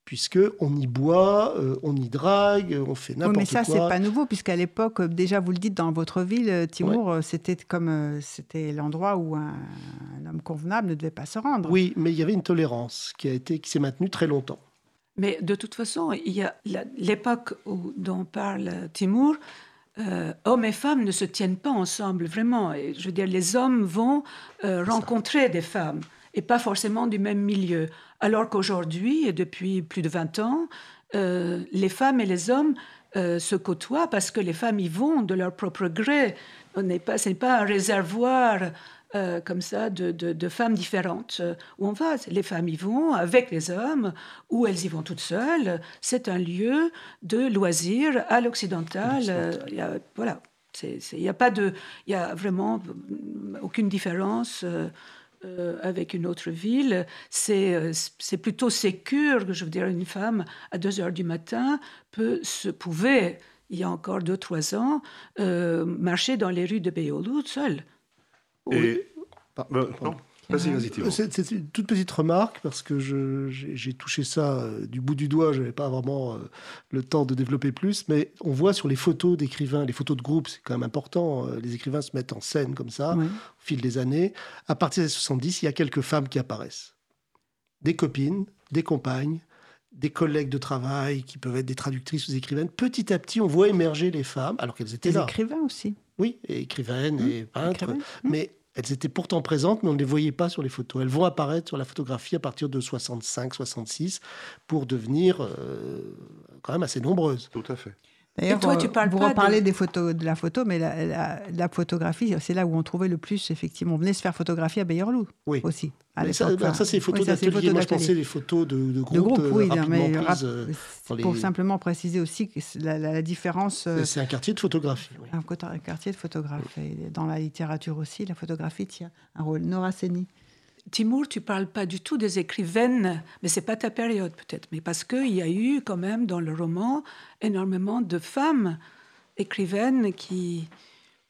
Puisque on y boit, euh, on y drague, on fait n'importe quoi.
mais ça, c'est pas nouveau, puisqu'à l'époque, euh, déjà, vous le dites dans votre ville, euh, Timur, c'était comme c'était l'endroit où un, homme convenable ne devait pas se rendre.
Oui, mais il y avait une tolérance qui a été, qui s'est maintenue très longtemps.
Mais de toute façon, il y a l'époque dont parle Timur, euh, hommes et femmes ne se tiennent pas ensemble vraiment. Et, je veux dire, les hommes vont euh, rencontrer des femmes et pas forcément du même milieu. Alors qu'aujourd'hui, et depuis plus de 20 ans, euh, les femmes et les hommes se côtoient parce que les femmes y vont de leur propre gré. Ce n'est pas, pas un réservoir euh, comme ça de, femmes différentes euh, où on va. Les femmes y vont avec les hommes ou elles y vont toutes seules. C'est un lieu de loisirs à l'occidental. Euh, voilà. Il n'y a pas de, il y a vraiment aucune différence avec une autre ville. C'est plutôt sécure, je veux dire, une femme à 2 heures du matin peut se pouvait il y a encore 2-3 ans marcher dans les rues de Beyoğlu seule.
Et... Euh,
C'est une toute petite remarque parce que j'ai touché ça euh, du bout du doigt. Je n'avais pas vraiment euh, le temps de développer plus, mais on voit sur les photos d'écrivains, les photos de groupe, c'est quand même important. les écrivains se mettent en scène comme ça au fil des années. À partir des 70, il y a quelques femmes qui apparaissent, des copines, des compagnes, des collègues de travail qui peuvent être des traductrices ou des écrivaines. Petit à petit, on voit émerger les femmes, alors qu'elles étaient
des
là.
Des écrivains aussi.
Oui, et écrivaines et mmh. peintres. Mmh. Mais elles étaient pourtant présentes, mais on ne les voyait pas sur les photos. Elles vont apparaître sur la photographie à partir de 65-66 pour devenir euh, quand même assez nombreuses.
Tout à fait.
D'ailleurs, toi, tu parles vous reparlez des photos, de la photo, mais la, photographie, c'est là où on trouvait le plus, effectivement. On venait se faire photographier à Bayerlou oui. aussi.
ça, ça c'est les photos d'atelier. Moi, je pensais les photos de, de groupe. De groupe, oui, euh, mais euh,
pour simplement préciser aussi que la, différence.
Euh, c'est un quartier de photographie.
Un, quartier de photographie. Et dans la littérature aussi, la photographie tient un rôle. Nora Seni.
Timur, tu parles pas du tout des écrivaines, mais c'est pas ta période peut-être, mais parce qu'il y a eu quand même dans le roman énormément de femmes écrivaines qui...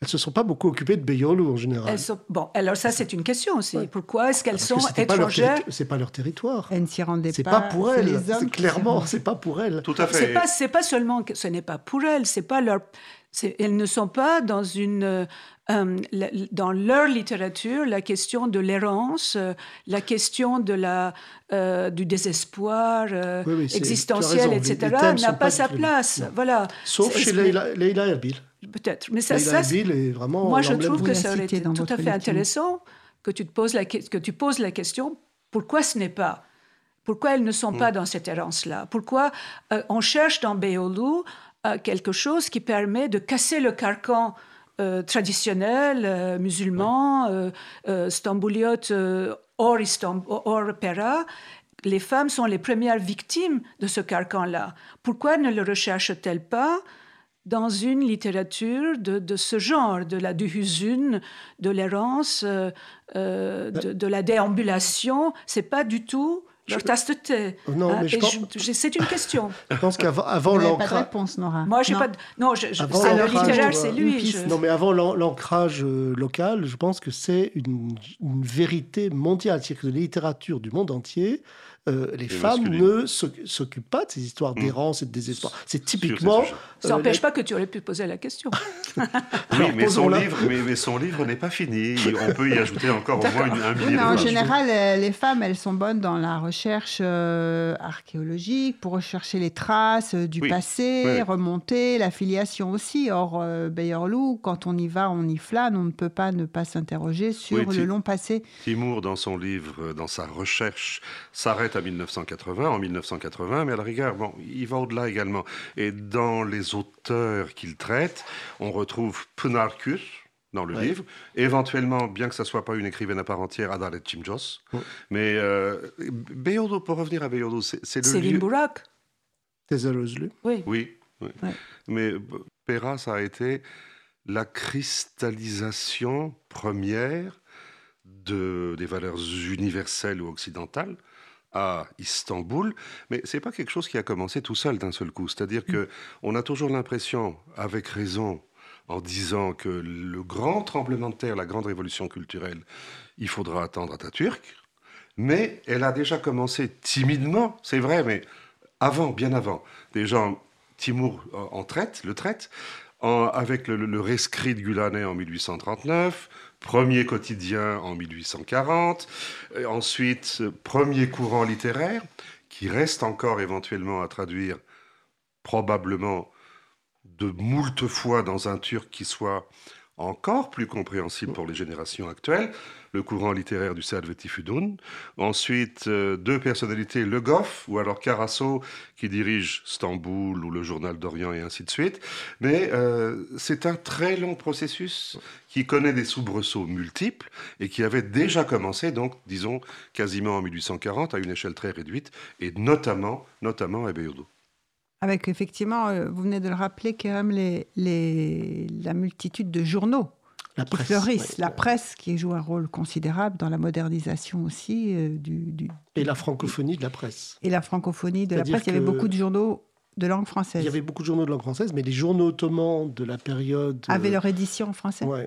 Elles ne se sont pas beaucoup occupées de Beyoğlu en général.
Bon, alors ça c'est une question aussi. Pourquoi est-ce qu'elles sont étrangères
C'est pas leur territoire.
Elles ne s'y rendaient
pas. C'est pas pour elles. C'est clairement, c'est pas pour elles.
Tout à fait.
C'est pas, pas seulement que ce n'est pas pour elles. C'est pas leur. Elles ne sont pas dans une euh, dans leur littérature, la question de l'errance, euh, la question de la, euh, du désespoir existentiel, etc., n'a pas, sa place. Voilà.
Sauf chez Leila Erbil.
Peut-être.
Mais ça, ça est vraiment
moi, je trouve que ça aurait été tout à fait intéressant que tu, te poses la, que tu poses la question pourquoi ce n'est pas? Pourquoi elles ne sont pas mm. dans cette errance-là? Pourquoi on cherche dans Quelque chose qui permet de casser le carcan euh, traditionnels, euh, musulmans, euh, euh stambouliotes hors, hors Pera, les femmes sont les premières victimes de ce carcan-là. Pourquoi ne le recherchent-elles pas dans une littérature de, ce genre, de la duhuzun, de l'errance, de, de, la déambulation? C'est pas du tout leur tasse de thé.
Non, ah, mais
je C'est une question.
Je pense qu'avant avant l'ancrage.
pas de réponse, Nora.
Moi, j'ai pas. De... Non, je, je... le littéraire, c'est lui.
Non, mais avant l'ancrage euh, local, je pense que c'est une, une, vérité mondiale, c'est-à-dire que la littérature du monde entier euh, les femmes ne s'occupent pas de ces histoires mmh. d'errance et de désespoir. C'est typiquement.
Ça n'empêche pas que tu aurais pu poser la question. *laughs*
oui, mais son, livre, mais, son livre n'est pas fini. On peut y ajouter encore au moins un millier
En général, euh, les femmes, elles sont bonnes dans la recherche euh, archéologique, pour rechercher les traces du passé, remonter la filiation aussi. Or, euh, quand on y va, on y flâne, on ne peut pas ne pas s'interroger sur le long passé.
Timour, dans son livre, dans sa recherche, s'arrête à 1980, en 1980, mais à la rigueur, bon, il va au-delà également. Et dans les auteurs qu'il traite, on retrouve Pınarkus, dans le livre. Éventuellement, bien que ça soit pas une écrivaine à part entière, Adalet Chimjos. Mais euh, pour revenir à Beyoğlu, c'est le
Céline Bourak.
Oui. Oui. oui. Mais Pera, ça a été la cristallisation première de, des valeurs universelles ou occidentales à Istanbul, mais c'est pas quelque chose qui a commencé tout seul d'un seul coup. C'est-à-dire que on a toujours l'impression, avec raison, en disant que le grand tremblement de terre, la grande révolution culturelle, il faudra attendre Atatürk, mais elle a déjà commencé timidement, c'est vrai, mais avant, bien avant. Déjà, Timur en traite, le traite, avec le, le, rescrit de Gulanay en 1839, premier quotidien en 1840, ensuite premier courant littéraire qui reste encore éventuellement à traduire probablement de moult fois dans un turc qui soit encore plus compréhensible pour les générations actuelles, le courant littéraire du Salveti Fudun. Ensuite, euh, deux personnalités, Le Goff ou alors Carasso, qui dirige Stamboul ou le Journal d'Orient et ainsi de suite. Mais euh, c'est un très long processus qui connaît des soubresauts multiples et qui avait déjà commencé, donc, disons, quasiment en 1840, à une échelle très réduite, et notamment, notamment à Beyodo.
Avec effectivement, euh, vous venez de le rappeler, même, les, les, la multitude de journaux la qui presse, fleurissent, la presse qui joue un rôle considérable dans la modernisation aussi euh, du,
Et la francophonie de la presse.
Et la francophonie de la presse, il y avait beaucoup de journaux de langue française.
Il y avait beaucoup de journaux de langue française, mais les journaux ottomans de la période...
Avaient leur édition en français
Oui,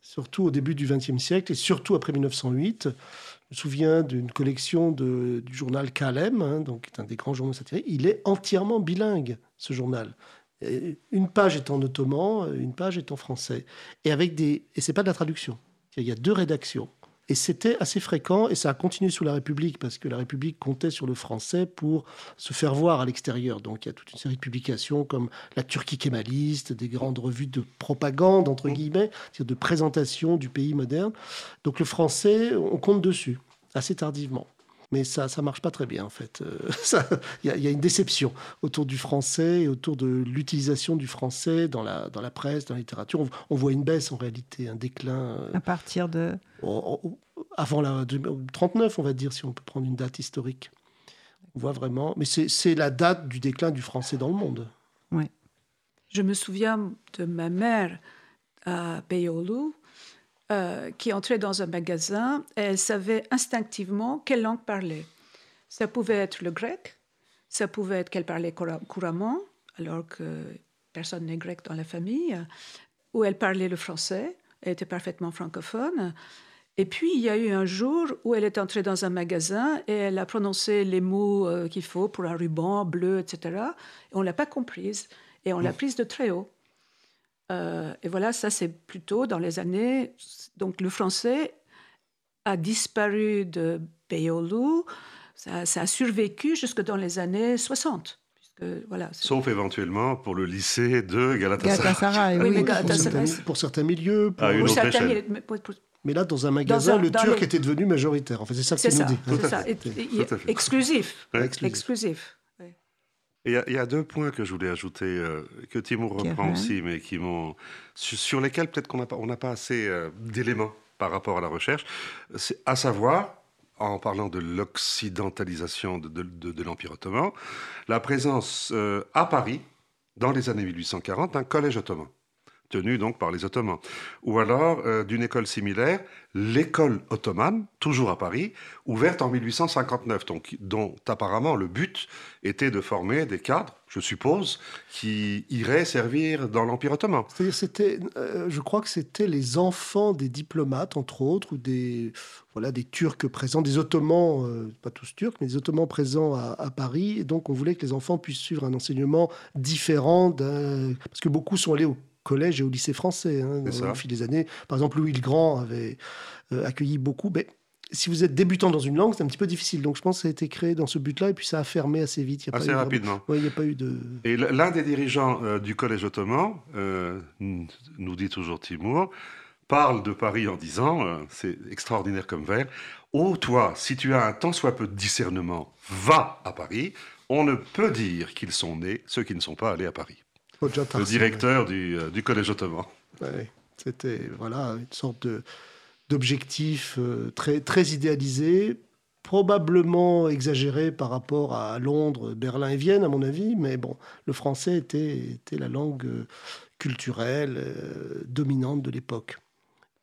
surtout au début du XXe siècle et surtout après 1908. Je me souviens d'une collection de, du journal Kalem, hein, donc, qui est un des grands journaux satiriques. Il est entièrement bilingue, ce journal. Une page est en ottoman, une page est en français. Et avec des et c'est pas de la traduction. Il y a deux rédactions. Et c'était assez fréquent, et ça a continué sous la République, parce que la République comptait sur le français pour se faire voir à l'extérieur. Donc il y a toute une série de publications comme la Turquie kémaliste, des grandes revues de propagande, entre guillemets, de présentation du pays moderne. Donc le français, on compte dessus, assez tardivement mais ça ça marche pas très bien en fait. Euh, *laughs* il y, a une déception autour du français et autour de l'utilisation du français dans la, dans la presse, dans la littérature. On, voit une baisse en réalité, un déclin.
Euh, à partir de
avant la 39, on va dire si on peut prendre une date historique. On voit vraiment, mais c'est la date du déclin du français dans le monde.
Oui.
Je me souviens de ma mère à Beyoğlu euh, qui entrait dans un magasin et elle savait instinctivement quelle langue parler. Ça pouvait être le grec, ça pouvait être qu'elle parlait couramment, alors que personne n'est grecque dans la famille, où elle parlait le français, elle était parfaitement francophone. Et puis, il y a eu un jour où elle est entrée dans un magasin et elle a prononcé les mots euh, qu'il faut pour un ruban bleu, etc. Et on ne l'a pas comprise et on l'a prise de très haut. Euh, et voilà, ça c'est plutôt dans les années. Donc le français a disparu de Beyoğlu, ça, ça, a survécu jusque dans les années 60.
voilà, Sauf éventuellement pour le lycée de Galatasaray.
Galatasaray oui,
mais Galatasaray pour, certains, milieux.
Pour, pour certains milieux,
mais là, dans un magasin, le turc était devenu majoritaire. En fait, c'est ça que tu nous dis.
C'est ça, exclusif. exclusif.
Il y, a deux points que je voulais ajouter, euh, que Timur reprend aussi, mais qui m'ont, sur, lesquels peut-être qu'on n'a pas, on pas assez euh, d'éléments par rapport à la recherche. À savoir, en parlant de l'occidentalisation de, de, l'Empire ottoman, la présence euh, à Paris, dans les années 1840, d'un collège ottoman tenue donc par les Ottomans. Ou alors euh, d'une école similaire, l'école ottomane, toujours à Paris, ouverte en 1859, donc, dont apparemment le but était de former des cadres, je suppose, qui iraient servir dans l'Empire ottoman.
C'est-à-dire, c'était, euh, je crois que c'était les enfants des diplomates, entre autres, ou des, voilà, des Turcs présents, des Ottomans, euh, pas tous turcs, mais des Ottomans présents à, à, Paris. Et donc, on voulait que les enfants puissent suivre un enseignement différent, parce que beaucoup sont allés au collège et au lycée français hein, au fil des années. Par exemple, Louis le Grand avait euh, accueilli beaucoup. Mais si vous êtes débutant dans une langue, c'est un petit peu difficile. Donc je pense que ça a été créé dans ce but-là et puis ça a fermé assez vite.
Il y a assez rapidement.
il n'y a pas eu de.
Et l'un des dirigeants euh, du collège ottoman, euh, nous dit toujours Timur, parle de Paris en disant, c'est extraordinaire comme vers, Oh toi, si tu as un tant soit peu de discernement, va à Paris. On ne peut dire qu'ils sont nés ceux qui ne sont pas allés à Paris le directeur du, euh, du, collège ottoman.
C'était voilà, une sorte d'objectif euh, très, très idéalisé, probablement exagéré par rapport à Londres, Berlin et Vienne, à mon avis, mais bon, le français était, était la langue euh, culturelle dominante de l'époque.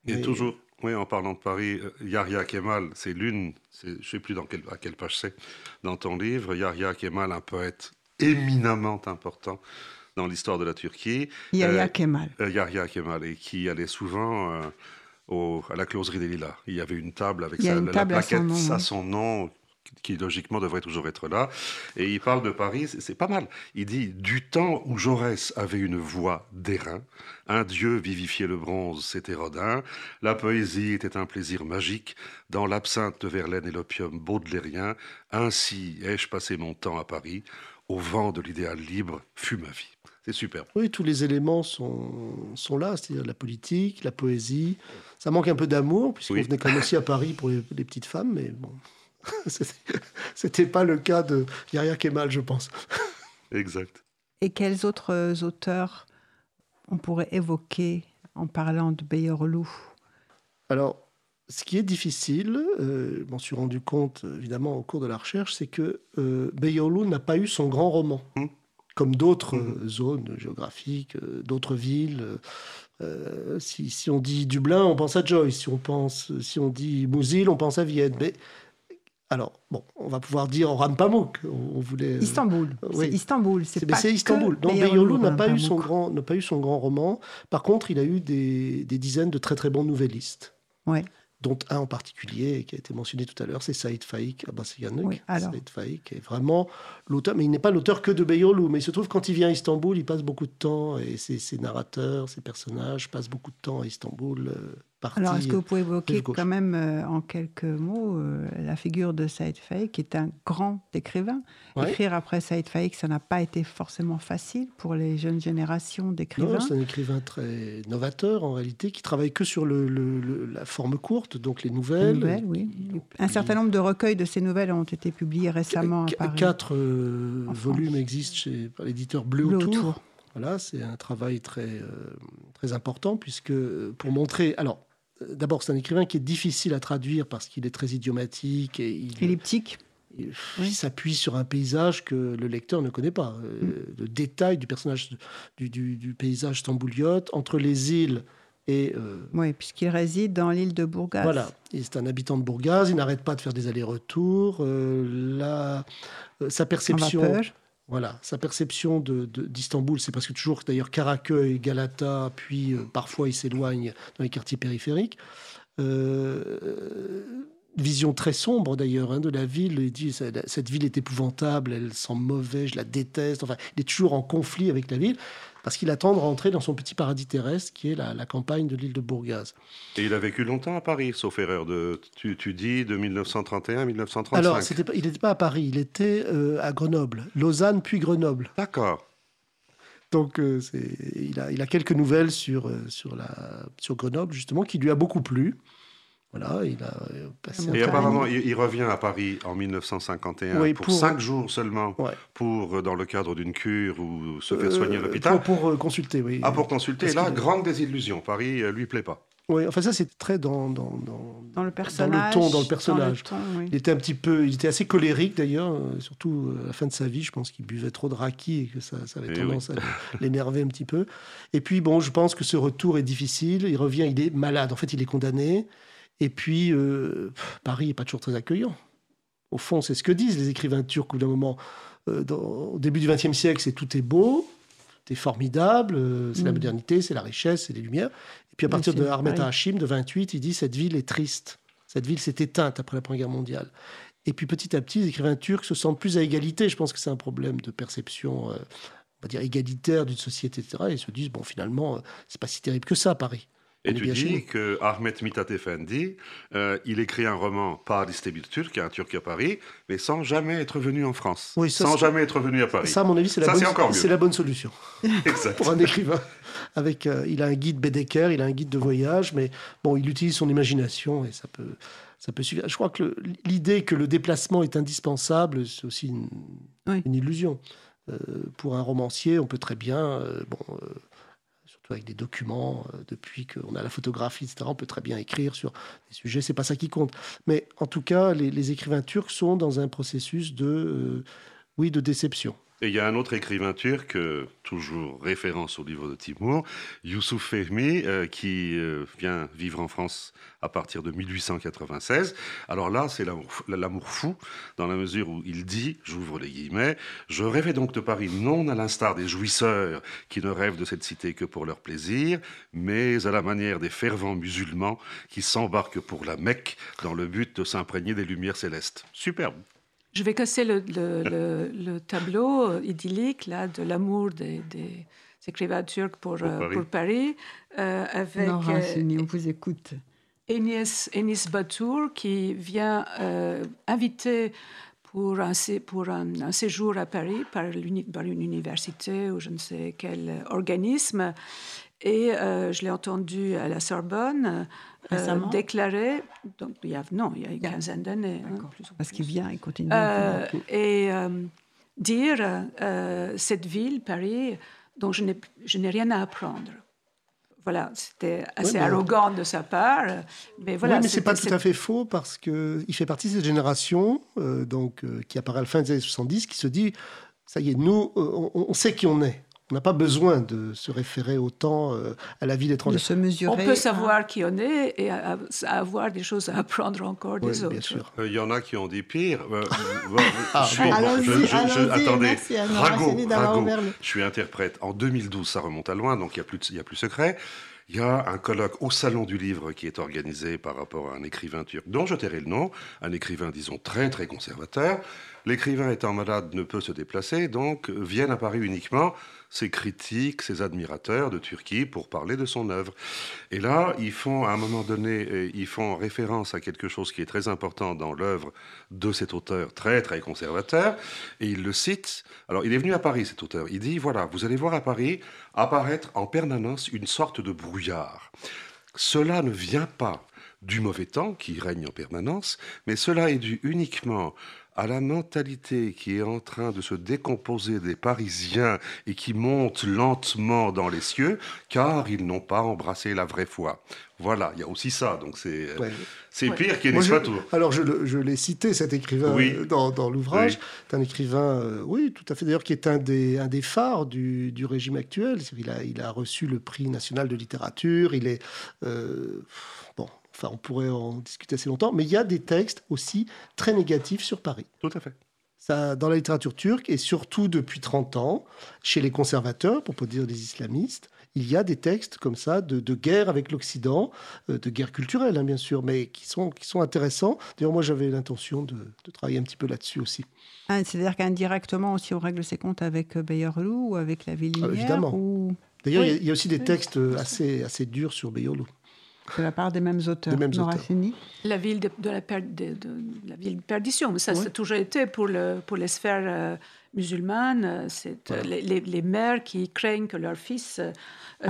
Et toujours, oui, en parlant de Paris, Yahya Kemal, c'est l'une, je ne sais plus dans quel, à quelle page c'est, dans ton livre, Yahya Kemal, un poète éminemment important dans l'histoire de la Turquie.
Yahya euh, Kemal.
Euh, Yahya Kemal, et qui allait souvent euh, au, à la closerie des Lilas. Il y avait une table avec sa, la, plaquette à son nom, qui logiquement devrait toujours être là. Et il parle de Paris, c'est pas mal. Il dit Du temps où Jaurès avait une voix d'airain, un dieu vivifiait le bronze, c'était Rodin. La poésie était un plaisir magique. Dans l'absinthe de Verlaine et l'opium baudelairien, ainsi ai-je passé mon temps à Paris. Au vent de l'idéal libre fut ma vie. C'est super.
Oui, tous les éléments sont, sont là, c'est-à-dire la politique, la poésie. Ça manque un peu d'amour, puisqu'on venait quand même aussi à Paris pour les, petites femmes, mais bon, *laughs* c'était pas le cas de Yahya Kemal, je pense. *laughs*
Exact.
Et quels autres euh, auteurs on pourrait évoquer en parlant de Beyorlou
Alors, ce qui est difficile, euh, je m'en suis rendu compte évidemment au cours de la recherche, c'est que euh, n'a pas eu son grand roman. Hum comme d'autres mhm. euh, zones géographiques, euh, d'autres villes. Euh, si, si, on dit Dublin, on pense à Joyce. Si on, pense, si on dit Mousil, on pense à Vienne. Mais alors, bon, on va pouvoir dire Orhan Pamuk. On, voulait.
Istanbul. Oui. C'est Istanbul. C'est pas
Istanbul. Donc Beyoğlu n'a pas eu son grand, n'a pas eu son grand roman. Par contre, il a eu des, des dizaines de très très bons nouvellistes.
Ouais
dont un en particulier qui a été mentionné tout à l'heure, c'est Saïd Faïk Abbasiyanuk. Oui, Saïd Faïk est vraiment l'auteur, mais il n'est pas l'auteur que de Beyoğlu, mais il se trouve quand il vient à Istanbul, il passe beaucoup de temps, et ses, ses narrateurs, ses personnages passent beaucoup de temps à Istanbul, euh,
alors, est-ce que vous pouvez évoquer quand même euh, en quelques mots euh, la figure de Saïd Faïk, qui est un grand écrivain Écrire après Saïd Faïk, ça n'a pas été forcément facile pour les jeunes générations d'écrivains.
C'est un écrivain très novateur en réalité, qui travaille que sur le, la forme courte, donc les nouvelles.
nouvelles oui. Un certain nombre de recueils de ces nouvelles ont été publiés récemment à Paris.
Quatre euh, volumes existent chez l'éditeur Bleu, Bleu Autour. Voilà, c'est un travail très, très important puisque pour montrer. Alors, D'abord, c'est un écrivain qui est difficile à traduire parce qu'il est très idiomatique et il,
elliptique.
Il, s'appuie sur un paysage que le lecteur ne connaît pas. Euh, mm. Le détail du personnage du, paysage stambouliote entre les îles et.
Euh, oui, puisqu'il réside dans l'île de Bourgas.
Voilà, c'est un habitant de Bourgas. Il n'arrête pas de faire des allers-retours. Euh, sa perception. Voilà, sa perception d'Istanbul, de, c'est presque toujours d'ailleurs Karaköy, Galata, puis euh, parfois il s'éloigne dans les quartiers périphériques. Euh, vision très sombre d'ailleurs hein, de la ville. Il dit cette ville est épouvantable, elle sent mauvais, je la déteste. Enfin, il est toujours en conflit avec la ville parce qu'il attend de rentrer dans son petit paradis terrestre qui est la, campagne de l'île de Bourgaz.
Et il a vécu longtemps à Paris, sauf erreur. De, tu, dis de 1931 à 1935.
Alors, il n'était pas à Paris, il était euh, à Grenoble, Lausanne puis Grenoble.
D'accord.
Donc, euh, il, a, il, a, quelques nouvelles sur, euh, sur, la, sur Grenoble, justement, qui lui a beaucoup plu. Voilà, il a
euh, passé Et apparemment, il, revient à Paris en 1951 pour, cinq jours seulement, pour, euh, dans le cadre d'une cure ou se faire soigner à euh, l'hôpital.
Pour, consulter, oui.
Ah, pour consulter. Et là, grande désillusion. Paris lui plaît pas.
Oui, enfin ça c'est très dans, dans,
dans, le personnage.
Dans le ton, dans le personnage. Il était un petit peu, il était assez colérique d'ailleurs, surtout à la fin de sa vie. Je pense qu'il buvait trop de raki et que ça, ça avait eh tendance à *laughs* l'énerver un petit peu. Et puis bon, je pense que ce retour est difficile. Il revient, il est malade. En fait, il est condamné. Et puis, euh, Paris n'est pas toujours très accueillant. Au fond, c'est ce que disent les écrivains turcs au bout d'un moment. Euh, au début du XXe siècle, c'est tout est beau, tout est formidable, euh, c'est la mm. modernité, c'est la richesse, c'est les lumières. Et puis à partir de Ahmet Hachim, de 28, il dit cette ville est triste. Cette ville s'est éteinte après la Première Guerre mondiale. Et puis petit à petit, les écrivains turcs se sentent plus à égalité. Je pense que c'est un problème de perception, on va dire, égalitaire d'une société, etc. Et ils se disent, bon, finalement, c'est pas si terrible que ça, Paris.
Et tu dis que Ahmet Mithat Efendi, euh, il écrit un roman par l'Istebil turc, un turc à Paris, mais sans jamais être venu en France. Oui, sans jamais être venu à Paris.
Ça, à mon avis, c'est la, bonne, la bonne solution *laughs* pour un écrivain. Avec, euh, il a un guide Bedecker, il a un guide de voyage, mais bon, il utilise son imagination et ça peut, ça peut suffire. Je crois que l'idée que le déplacement est indispensable, c'est aussi une, une illusion. Euh, pour un romancier, on peut très bien, bon avec des documents, euh, depuis qu'on a la photographie, etc. On peut très bien écrire sur des sujets, c'est pas ça qui compte. Mais en tout cas, les, écrivains turcs sont dans un processus de, euh, oui, de déception.
Et il y a un autre écrivain turc, euh, toujours référence au livre de Timur, Youssouf Fehmi, euh, qui euh, vient vivre en France à partir de 1896. Alors là, c'est l'amour fou, dans la mesure où il dit, j'ouvre les guillemets, Je rêvais donc de Paris, non à l'instar des jouisseurs qui ne rêvent de cette cité que pour leur plaisir, mais à la manière des fervents musulmans qui s'embarquent pour la Mecque dans le but de s'imprégner des lumières célestes. Superbe.
Je vais casser le, le, tableau idyllique là, de l'amour des, des, écrivains turcs pour, pour euh, Paris,
euh, avec non, euh, on vous écoute.
Enis, Enis Batour qui vient inviter pour, un, pour un, séjour à Paris par, par, une université ou je ne sais quel organisme. Et je l'ai entendu à la Sorbonne euh, déclaré, donc il y a, non, il y a une quinzaine d'années. Hein,
Parce qu'il vient et continue.
Euh, et euh, dire cette ville, Paris, dont je n'ai rien à apprendre. Voilà, c'était assez arrogant de sa part. Mais voilà,
oui, mais c'est pas tout à fait faux parce qu'il fait partie de cette génération donc, qui apparaît à la fin des années 70 qui se dit ça y est, nous, on sait qui on est. On n'a pas besoin de se référer autant euh, à la ville étrangère.
se mesurer.
On peut savoir qui on est et avoir des choses à apprendre encore des autres. Bien
sûr. Il y en a qui ont dit pire. *laughs* attendez, je suis interprète. En 2012, ça remonte à loin, donc il n'y a, plus a plus secret. Il y a un colloque au Salon du Livre qui est organisé par rapport à un écrivain turc dont je tairai le nom, un écrivain, disons, très très conservateur. L'écrivain étant malade ne peut se déplacer, donc viennent à Paris uniquement ses critiques, ses admirateurs de Turquie pour parler de son œuvre. Et là, ils font, à un moment donné, euh, ils font référence à quelque chose qui est très important dans l'œuvre de cet auteur très, très conservateur, et ils le citent. Alors, il est venu à Paris, cet auteur. Il dit, voilà, vous allez voir à Paris apparaître en permanence une sorte de brouillard. Cela ne vient pas du mauvais temps qui règne en permanence, mais cela est dû uniquement à la mentalité qui est en train de se décomposer des Parisiens et qui monte lentement dans les cieux, car ils n'ont pas embrassé la vraie foi. Voilà, il y a aussi ça, donc c'est c'est pire qu'Enis Fatour.
Alors je, l'ai cité, cet écrivain, euh, dans, l'ouvrage. C'est un écrivain, euh, oui, tout à fait, d'ailleurs, qui est un des, un des phares du, du régime actuel. Il a, il a reçu le prix national de littérature, il est... Euh, on pourrait en discuter assez longtemps, mais il y a des textes aussi très négatifs sur Paris.
Tout à fait.
Ça, dans la littérature turque, et surtout depuis 30 ans, chez les conservateurs, pour pas dire les islamistes, il y a des textes comme ça de, guerre avec l'Occident, euh, de guerre culturelle, hein, bien sûr, mais qui sont, qui sont intéressants. D'ailleurs, moi, j'avais l'intention de, travailler un petit peu là-dessus aussi.
Ah, c'est-à-dire qu'indirectement aussi, on règle ses comptes avec euh, Beyorlou ou avec la ville ah, Évidemment.
D'ailleurs, il y, a aussi des textes assez, assez durs sur Beyorlou.
De la part des mêmes auteurs.
Des
La ville de, la, de, la ville de perdition, ça, ça a toujours été pour, le, pour les sphères euh, musulmanes. C'est les, les, mères qui craignent que leur fils euh,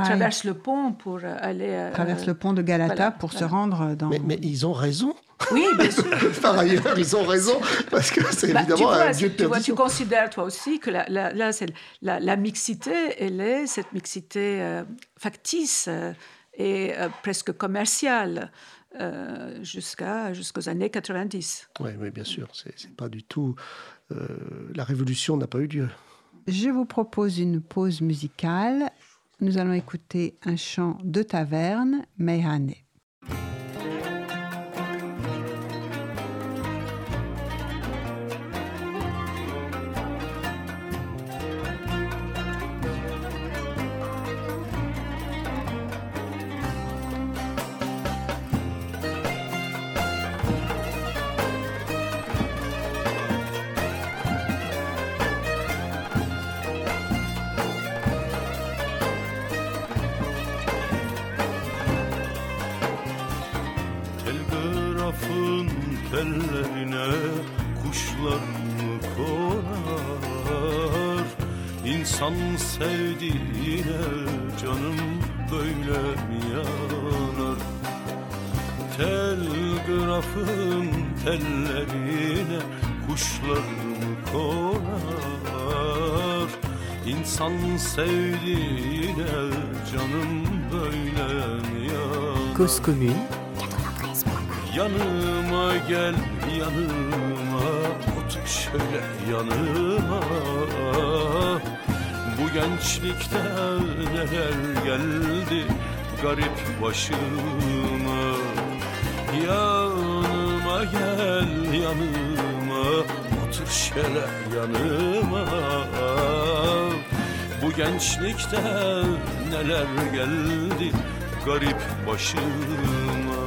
traverse le pont pour euh, aller. Euh,
traverse le pont de Galata pour se rendre dans.
Mais, ils ont raison.
Oui, bien sûr. *laughs*
Par ailleurs, ils ont raison, parce que c'est bah, évidemment un dieu de
tu, tu considères, toi aussi, que la, la, la, la mixité, elle est cette mixité factice et presque commerciale. jusqu'à jusqu'aux années 90.
Oui, oui bien sûr. C'est pas du tout. la révolution n'a pas eu lieu.
Je vous propose une pause musicale nous allons écouter un chant de taverne, Meyhane.
Sevdiğine canım böyle mi yanar
Cause Commune
Yanıma gel yanıma otur şöyle yanıma. Bu gençlikte neler geldi garip başıma? Yanıma gel yanıma otur şöyle yanıma Bu gençlikte neler geldi garip başıma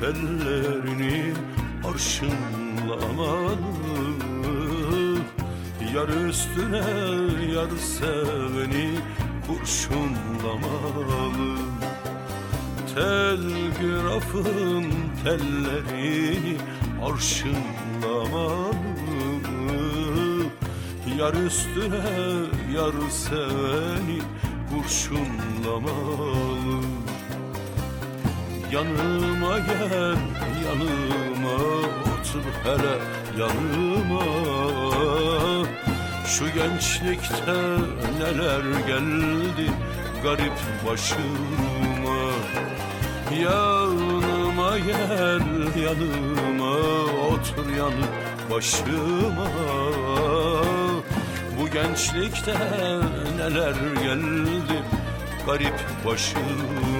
tellerini arşınlamalı Yar üstüne yar seveni kurşunlamalı Telgrafın tellerini arşınlamalı Yar üstüne yar seveni kurşunlamalı Yanıma gel yanıma otur hele yanıma. Şu gençlikte neler geldi garip başıma. Yanıma gel yanıma otur yanı başıma. Bu gençlikte neler geldi garip başıma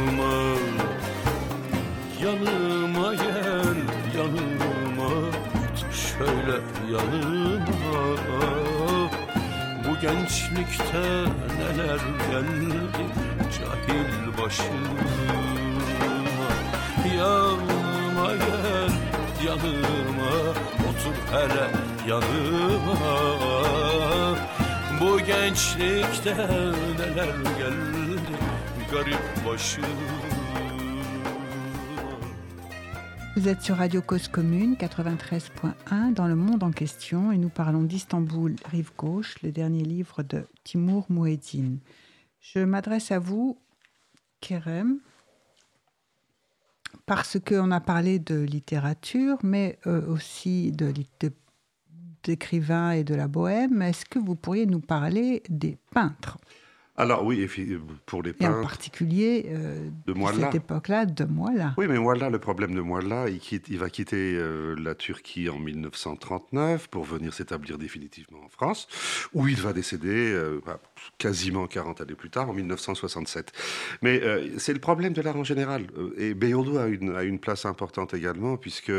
Yanıma gel yanıma. Şöyle yanıma. Bu gençlikte neler geldi Cahil başıma. Yanıma gel yanıma. Otur hele yanıma. Bu gençlikte neler geldi Garip başıma
Vous êtes sur Radio Cause Commune 93.1 dans le monde en question et nous parlons d'Istanbul, rive gauche, le dernier livre de Timur Mouedine. Je m'adresse à vous, Kerem, parce qu'on a parlé de littérature, mais aussi de, d'écrivains et de la bohème. Est-ce que vous pourriez nous parler des peintres?
Alors oui, pour les peintres.
Et en particulier euh, de, cette époque-là, de Moilla.
Oui, mais Moilla, le problème de Moilla, il, quitte, il va quitter euh, la Turquie en 1939 pour venir s'établir définitivement en France, où il va décéder euh, quasiment 40 années plus tard, en 1967. Mais c'est le problème de l'art en général. Et Beyoğlu a une, a une place importante également, puisque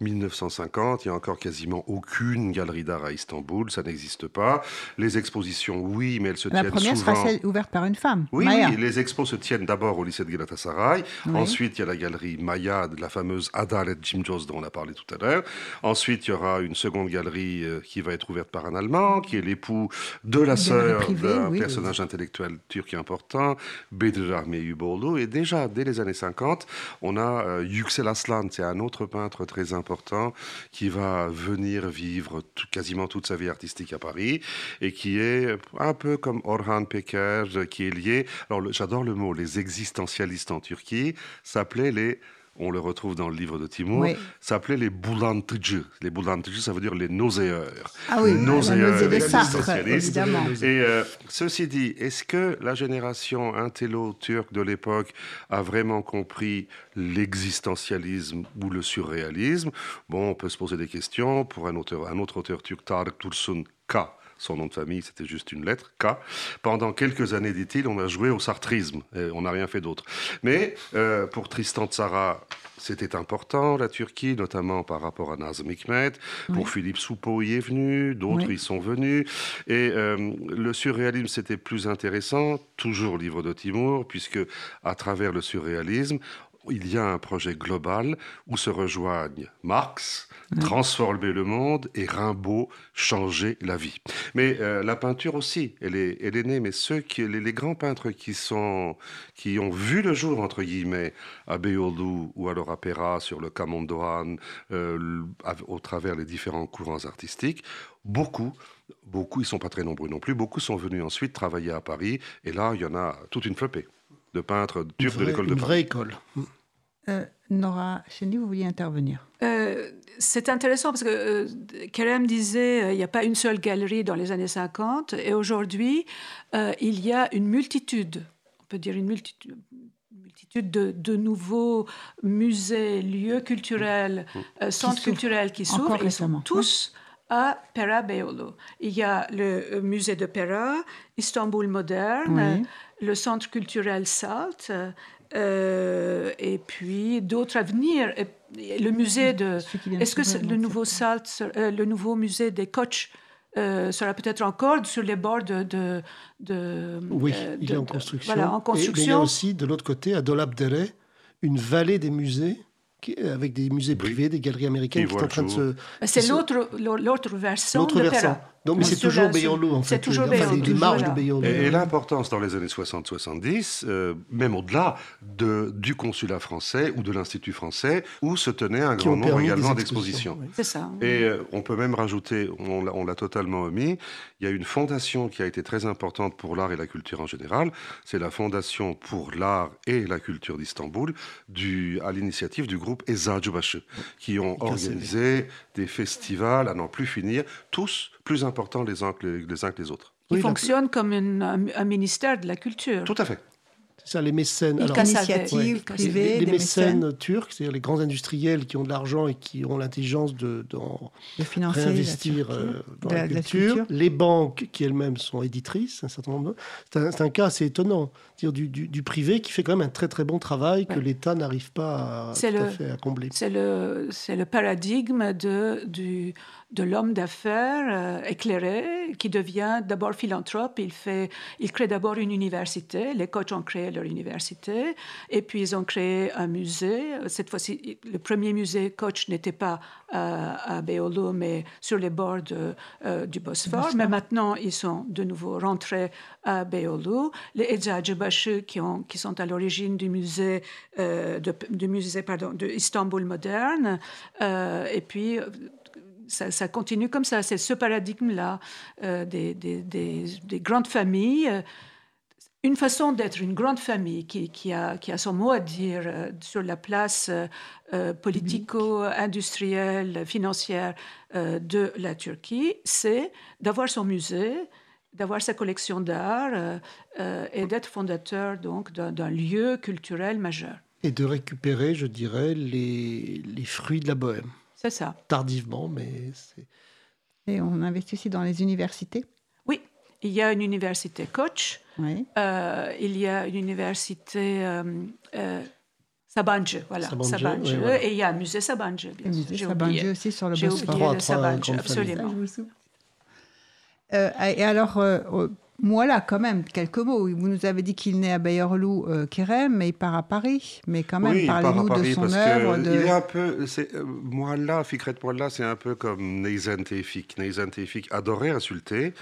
1950, il n'y a encore quasiment aucune galerie d'art à Istanbul, ça n'existe pas. Les expositions, oui, mais elles se tiennent souvent
ouverte par une femme.
Oui, les expos se tiennent d'abord au lycée de Galatasaray. Ensuite, il y a la galerie Maya, de la fameuse Adalet Jimjos dont on a parlé tout à l'heure. Ensuite, il y aura une seconde galerie euh, qui va être ouverte par un Allemand, qui est l'époux de la sœur d'un personnage intellectuel turc important, Bedir Ubolu. Et déjà, dès les années 50, on a euh, Yüksel Aslan, c'est un autre peintre très important qui va venir vivre quasiment toute sa vie artistique à Paris et qui est un peu comme Orhan Peki qui est lié. Alors, j'adore le mot, les existentialistes en Turquie s'appelaient les on le retrouve dans le livre de Timur, s'appelait les boulantıcı. Les boulantıcı, ça veut dire les nauséeurs.
Ah oui, les nauséeurs évidemment.
Et euh, ceci dit, est-ce que la génération intello-turque de l'époque a vraiment compris l'existentialisme ou le surréalisme? Bon, on peut se poser des questions. Pour un, auteur, un autre auteur turc, Tarık Tursun K., son nom de famille, c'était juste une lettre, K. Pendant quelques années, dit-il, on a joué au sartrisme. Et on n'a rien fait d'autre. Mais euh, pour Tristan Tzara, c'était important, la Turquie, notamment par rapport à Nazım Hikmet. Pour Philippe Soupeau, y est venu, d'autres y sont venus. Et euh, le surréalisme, c'était plus intéressant, toujours livre de Timur, puisque à travers le surréalisme, il y a un projet global où se rejoignent Marx, transformer le monde et Rimbaud, changer la vie. Mais euh, la peinture aussi, elle est, elle est née, mais ceux qui, les, grands peintres qui, sont, qui ont vu le jour, entre guillemets, à Beyoğlu ou alors à Pera, sur le Camondoan, euh, au travers les différents courants artistiques, beaucoup Beaucoup, ils sont pas très nombreux non plus, beaucoup sont venus ensuite travailler à Paris, et là, il y en a toute une flopée de peintres turcs de l'école de Paris.
Une vraie école.
Euh, Nora Chenny, vous vouliez intervenir.
Euh, C'est intéressant parce que euh, Kerem disait qu'il n'y a pas une seule galerie dans les années 50 et aujourd'hui il y a une multitude, on peut dire une multitude, multitude de, nouveaux musées, lieux culturels, centres culturels qui s'ouvrent. Ils sont tous à Pera Beyoğlu. Il y a le musée de Pera, Istanbul moderne, le centre culturel Salt, euh, et puis d'autres à venir. le musée de. Est-ce que le nouveau Salt, euh, le nouveau musée des coachs euh, sera peut-être encore sur les bords de. de,
oui, il est en construction.
Voilà, en construction.
il y a aussi, de l'autre côté, à Dolabdere, une vallée des musées avec des musées privés, des galeries américaines qui sont en train de se.
C'est l'autre, l'autre version de version.
Donc, mais c'est toujours Beyoğlu, en fait. C'est toujours Beyoğlu. Les marges de Beyoğlu.
Et, l'importance dans les années 60-70, euh, même au-delà de, du consulat français ou de l'Institut français, où se tenait un grand nombre également d'expositions.
C'est ça.
Et euh, on peut même rajouter, on l'a totalement omis, il y a une fondation qui a été très importante pour l'art et la culture en général. C'est la Fondation pour l'art et la culture d'Istanbul, à l'initiative du groupe Eczacıbaşı, qui ont organisé des festivals à n'en plus finir, tous plus importants les uns que les, uns que les autres.
Qui fonctionne comme un, ministère de la culture.
Tout à fait.
C'est ça, les mécènes.
Alors, initiatives privées,
les, mécènes, turcs, c'est-à-dire les grands industriels qui ont de l'argent et qui ont l'intelligence de,
de, financer
réinvestir euh, dans la, culture. Les banques qui elles-mêmes sont éditrices, un certain nombre. C'est un, cas assez étonnant, dire du, du, privé qui fait quand même un très très bon travail que l'État n'arrive pas à, tout à, fait à combler.
C'est le, le paradigme de, du de l'homme d'affaires euh, éclairé qui devient d'abord philanthrope. Il, fait, il crée d'abord une université. Les coachs ont créé leur université. Et puis, ils ont créé un musée. Cette fois-ci, le premier musée coach n'était pas à, à Beyoğlu, mais sur les bords euh, du Bosphore. Mais maintenant, ils sont de nouveau rentrés à Beyoğlu. Les Eczacıbaşı, qui, qui sont à l'origine du musée, euh, de, du musée pardon, de Istanbul moderne. et puis, ça, continue comme ça. C'est ce paradigme-là euh, des, des, des, grandes familles. Une façon d'être une grande famille qui, qui, a, qui, a, son mot à dire euh, sur la place euh, politico-industrielle, financière de la Turquie, c'est d'avoir son musée, d'avoir sa collection d'art et d'être fondateur donc d'un lieu culturel majeur.
Et de récupérer, je dirais, les, les fruits de la bohème.
C'est ça.
Tardivement, mais c'est...
Et on investit aussi dans les universités
Oui, il y a une université Koch, oui. Euh, il y a une université euh, euh, voilà, oui, voilà. et il y a un musée Sabancı, bien sûr.
musée Sabancı aussi sur le Bosphore.
J'ai oublié le Sabancı, absolument.
Euh, et alors, euh, moi là, quand même, quelques mots. Vous nous avez dit qu'il naît à Bayerlou, euh, Kerem, mais il part à Paris. Mais quand même,
oui,
parlez-nous de son œuvre. De...
Il est un peu, euh, moi là, Fikret là, c'est un peu comme Neyzen Tefik. Neyzen Tefik adorait insulter.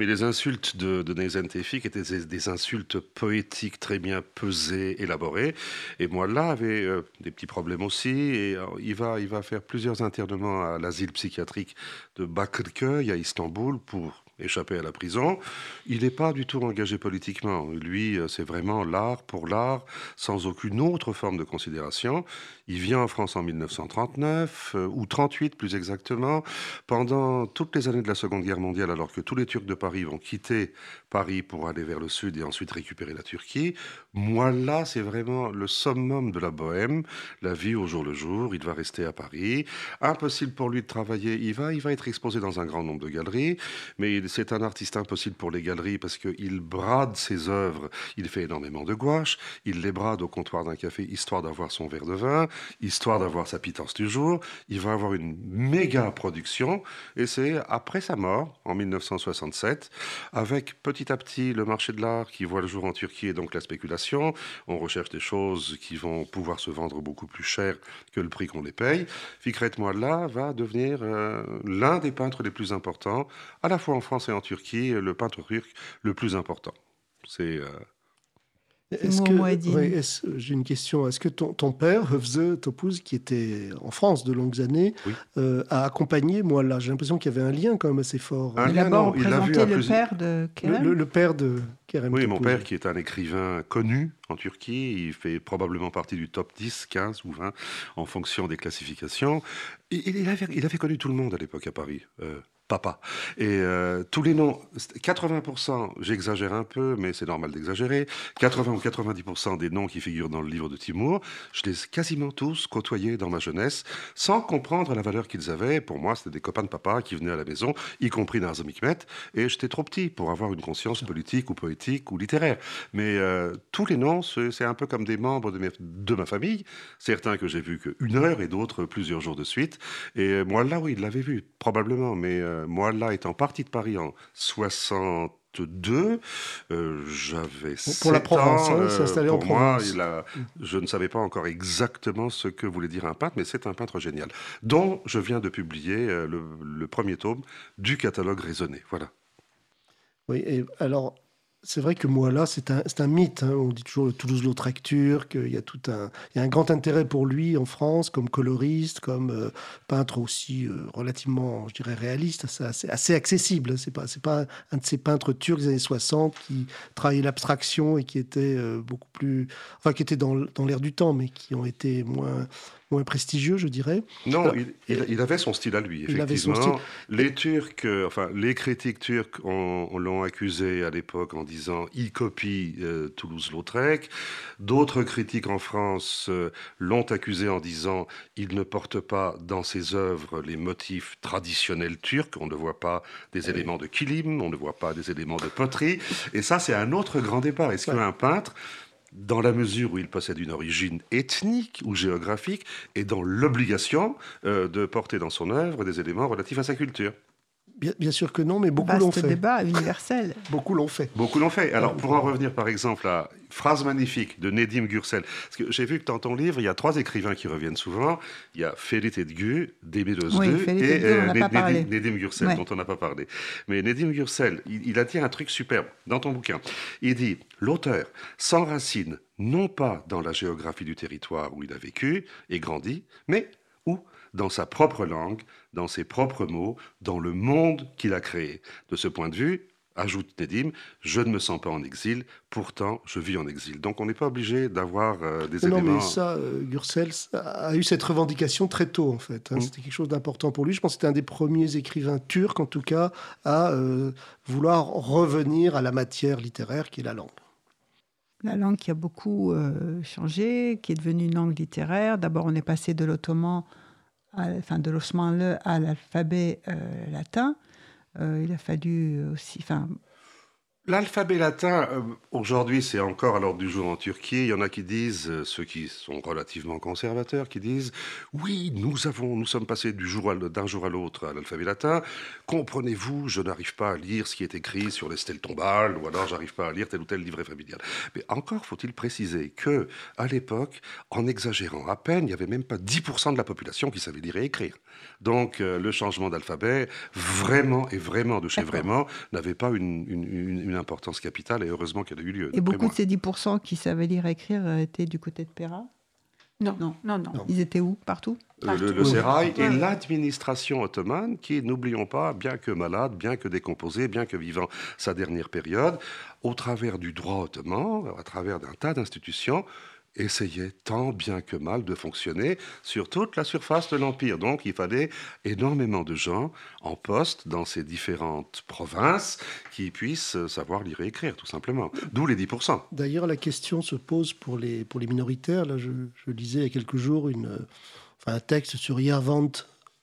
Mais les insultes de, de Tefik étaient des, insultes poétiques très bien pesées, élaborées. Et moi, là, avait euh, des petits problèmes aussi. Et il, va, il va faire plusieurs internements à l'asile psychiatrique de Bakırköy à Istanbul pour échappé à la prison. Il n'est pas du tout engagé politiquement. Lui, euh, c'est vraiment l'art pour l'art, sans aucune autre forme de considération. Il vient en France en 1939, euh, ou 38 plus exactement, pendant toutes les années de la Seconde Guerre mondiale, alors que tous les Turcs de Paris vont quitter Paris pour aller vers le sud et ensuite récupérer la Turquie. Moi, là, c'est vraiment le summum de la bohème, la vie au jour le jour. Il va rester à Paris. Impossible pour lui de travailler. Il va, il va être exposé dans un grand nombre de galeries, mais c'est un artiste impossible pour les galeries parce qu'il brade ses œuvres. Il fait énormément de gouache. Il les brade au comptoir d'un café histoire d'avoir son verre de vin histoire d'avoir sa pitance du jour. Il va avoir une méga production et c'est après sa mort, en 1967, avec petit à petit le marché de l'art qui voit le jour en Turquie et donc la spéculation. On recherche des choses qui vont pouvoir se vendre beaucoup plus cher que le prix qu'on les paye. Fikret Moalla va devenir euh, l'un des peintres les plus importants, à la fois en France et en Turquie, le peintre turc le plus important. C'est euh,
est-ce que, j'ai une question. Est-ce que ton, ton père, Hövze Topuz, qui était en France de longues années, euh, a accompagné moi là J'ai l'impression qu'il y avait un lien quand même assez fort.
il a d'abord représenté le père de Kerem
le, père de Kerem
Oui, mon père qui est un écrivain connu en Turquie, il fait probablement partie du top 10, 15 ou 20 en fonction des classifications. Il, il, avait, il avait, connu tout le monde à l'époque à Paris. Euh, papa. Et euh, tous les noms, 80%, j'exagère un peu, mais c'est normal d'exagérer, 80 ou 90% des noms qui figurent dans le livre de Timur, je les ai quasiment tous côtoyés dans ma jeunesse, sans comprendre la valeur qu'ils avaient. Pour moi, c'était des copains de papa qui venaient à la maison, y compris Nazım Hikmet, et j'étais trop petit pour avoir une conscience politique ou poétique ou littéraire. Mais euh, tous les noms, c'est un peu comme des membres de, ma famille, certains que j'ai vus qu'une heure et d'autres plusieurs jours de suite. Et moi, là, oui, il l'avait vu, probablement, mais euh, moi, là, étant parti de Paris en 62, euh, j'avais
pour la Provence,
ans,
euh,
en
Provence.
Moi, a, je ne savais pas encore exactement ce que voulait dire un peintre, mais c'est un peintre génial, dont je viens de publier le, le, premier tome du catalogue raisonné. Voilà.
Oui, et alors c'est vrai que moi là, c'est un, un, mythe. Hein. On dit toujours Toulouse-Lautrec turc. Il y a tout un, il y a un grand intérêt pour lui en France, comme coloriste, comme euh, peintre aussi euh, relativement, je dirais, réaliste, assez, assez accessible. C'est pas, c'est pas un de ces peintres turcs des années 60 qui travaillait l'abstraction et qui était euh, beaucoup plus, enfin, qui était dans, dans l'air du temps, mais qui ont été moins moins prestigieux, je dirais.
Non, il, il, avait son style à lui, effectivement. Les Turcs, euh, enfin, les critiques turcs l'ont accusé à l'époque en disant il copie euh, Toulouse-Lautrec. D'autres critiques en France euh, l'ont accusé en disant il ne porte pas dans ses œuvres les motifs traditionnels turcs. On ne voit pas des éléments de kilim, on ne voit pas des éléments de poterie. Et ça, c'est un autre grand débat. Est-ce qu'un peintre dans la mesure où il possède une origine ethnique ou géographique, et dans l'obligation euh, de porter dans son œuvre des éléments relatifs à sa culture.
Bien, sûr que non, mais beaucoup l'ont fait.
débat universel. *laughs*
beaucoup l'ont fait.
Beaucoup l'ont fait. Alors, pour en revenir par exemple à phrase magnifique de Nedim Gürsel, parce que j'ai vu que dans ton livre, il y a trois écrivains qui reviennent souvent. Il y a Ferit Edgu, Demir
oui, et euh,
Nedim, Nedim Gürsel, dont on n'a pas parlé. Mais Nedim Gürsel, il, il a dit un truc superbe dans ton bouquin. Il dit l'auteur s'enracine non pas dans la géographie du territoire où il a vécu et grandi, mais dans sa propre langue, dans ses propres mots, dans le monde qu'il a créé. De ce point de vue, ajoute Nedim, je ne me sens pas en exil, pourtant je vis en exil. Donc on n'est pas obligé d'avoir euh, des éléments...
Non, mais ça, euh, Gursel a eu cette revendication très tôt, en fait. Hein. Mm. C'était quelque chose d'important pour lui. Je pense que c'était un des premiers écrivains turcs, en tout cas, à euh, vouloir revenir à la matière littéraire qui est la langue.
La langue qui a beaucoup changé, qui est devenue une langue littéraire. D'abord, on est passé de l'ottoman, enfin de l'osmanlı à l'alphabet latin. il a fallu aussi, enfin,
L'alphabet latin, euh, aujourd'hui, c'est encore à l'ordre du jour en Turquie. Il y en a qui disent, euh, ceux qui sont relativement conservateurs, qui disent Oui, nous, avons, nous sommes passés du jour d'un jour à l'autre à l'alphabet latin. Comprenez-vous, je n'arrive pas à lire ce qui est écrit sur les stèles tombales, ou alors j'arrive pas à lire tel ou tel livret familial. Mais encore faut-il préciser que, à l'époque, en exagérant à peine, il n'y avait même pas 10% de la population qui savait lire et écrire. Donc, euh, le changement d'alphabet, vraiment et vraiment de chez vraiment, n'avait pas une, une une importance capitale et heureusement qu'elle a eu lieu.
Et beaucoup de ces 10% qui savaient lire et écrire euh, étaient du côté de Péra
non. Non. non, non,
Ils étaient où? Partout,
Le, le, et l'administration ottomane qui, n'oublions pas, bien que malade, bien que décomposé, bien que vivant sa dernière période, au travers du droit ottoman, à travers d'un tas d'institutions, essayait tant bien que mal de fonctionner sur toute la surface de l'Empire. Donc il fallait énormément de gens en poste dans ces différentes provinces qui puissent savoir lire et écrire, tout simplement. D'où les 10%.
D'ailleurs, la question se pose pour les, pour les minoritaires. Là, je, lisais il y a quelques jours un texte sur Yervant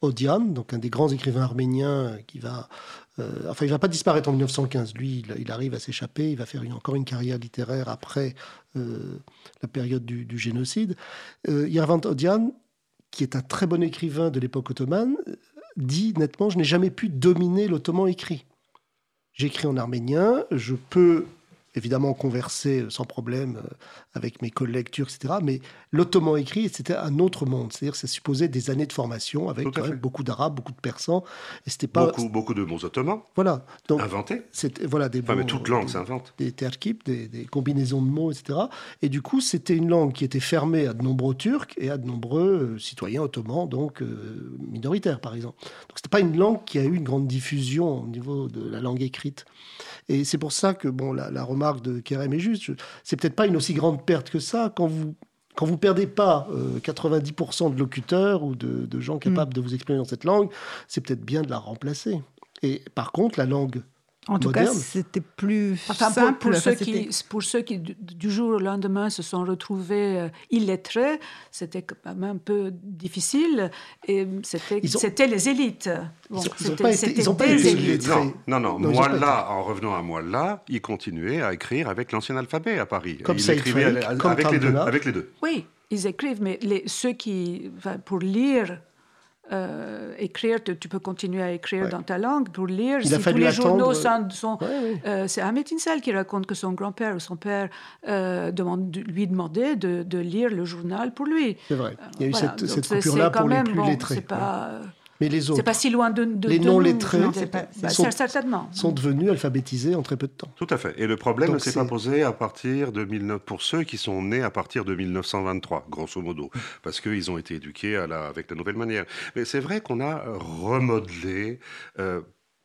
Odian, donc un des grands écrivains arméniens qui va euh, enfin, il va pas disparaître en 1915. Lui, il, arrive à s'échapper. Il va faire encore une carrière littéraire après euh, la période du, génocide. Euh, Yervant Odian, qui est un très bon écrivain de l'époque ottomane, dit nettement Je n'ai jamais pu dominer l'ottoman écrit. J'écris en arménien, je peux évidemment converser sans problème euh, avec mes collègues turcs, etc. Mais l'ottoman écrit, c'était un autre monde. C'est-à-dire ça supposait des années de formation avec beaucoup d'arabes, beaucoup de persans.
Et c'était pas... Beaucoup, beaucoup de mots ottomans
voilà.
Donc, inventés.
Voilà, des
enfin, mais toute langue s'invente.
Des terkip, des, des, combinaisons de mots, etc. Et du coup, c'était une langue qui était fermée à de nombreux Turcs et à de nombreux euh, citoyens ottomans, donc euh, minoritaires, par exemple. Donc, c'était pas une langue qui a eu une grande diffusion au niveau de la langue écrite. Et c'est pour ça que bon, la, remarque de Kerem est juste. C'est peut-être pas une aussi grande perte que ça quand vous quand vous perdez pas 90% euh, de locuteurs ou de, gens capables mm. de vous exprimer dans cette langue, c'est peut-être bien de la remplacer. Et par contre, la langue
en tout cas, c'était plus
simple. Pour, ceux qui, pour, ceux qui, du jour au lendemain, se sont retrouvés euh, illettrés, c'était quand même un peu difficile. Et c'était les élites.
ils n'ont pas été, illettrés.
Non, non, non. moi, là, en revenant à moi, là, il continuait à écrire avec l'ancien alphabet à Paris.
Comme ça, écrivait avec,
les deux, avec les deux.
Oui, ils écrivent, mais les, ceux qui, pour lire euh, écrire, tu peux continuer à écrire dans ta langue pour lire.
si tous les journaux
sont, euh, c'est Ahmet Insel qui raconte que son grand-père ou son père euh, demande, lui demandait de, de, lire le journal pour lui.
C'est vrai. Il y a eu cette, cette coupure-là pour les plus bon, lettrés.
Pas,
mais les autres,
c'est pas si loin de, de
les non lettrés,
bah, sont, certainement.
sont devenus alphabétisés en très peu de temps.
Tout à fait. Et le problème ne s'est pas posé à partir de 19... pour ceux qui sont nés à partir de 1923, grosso modo, parce qu'ils ont été éduqués à la... avec la nouvelle manière. Mais c'est vrai qu'on a remodelé. Euh,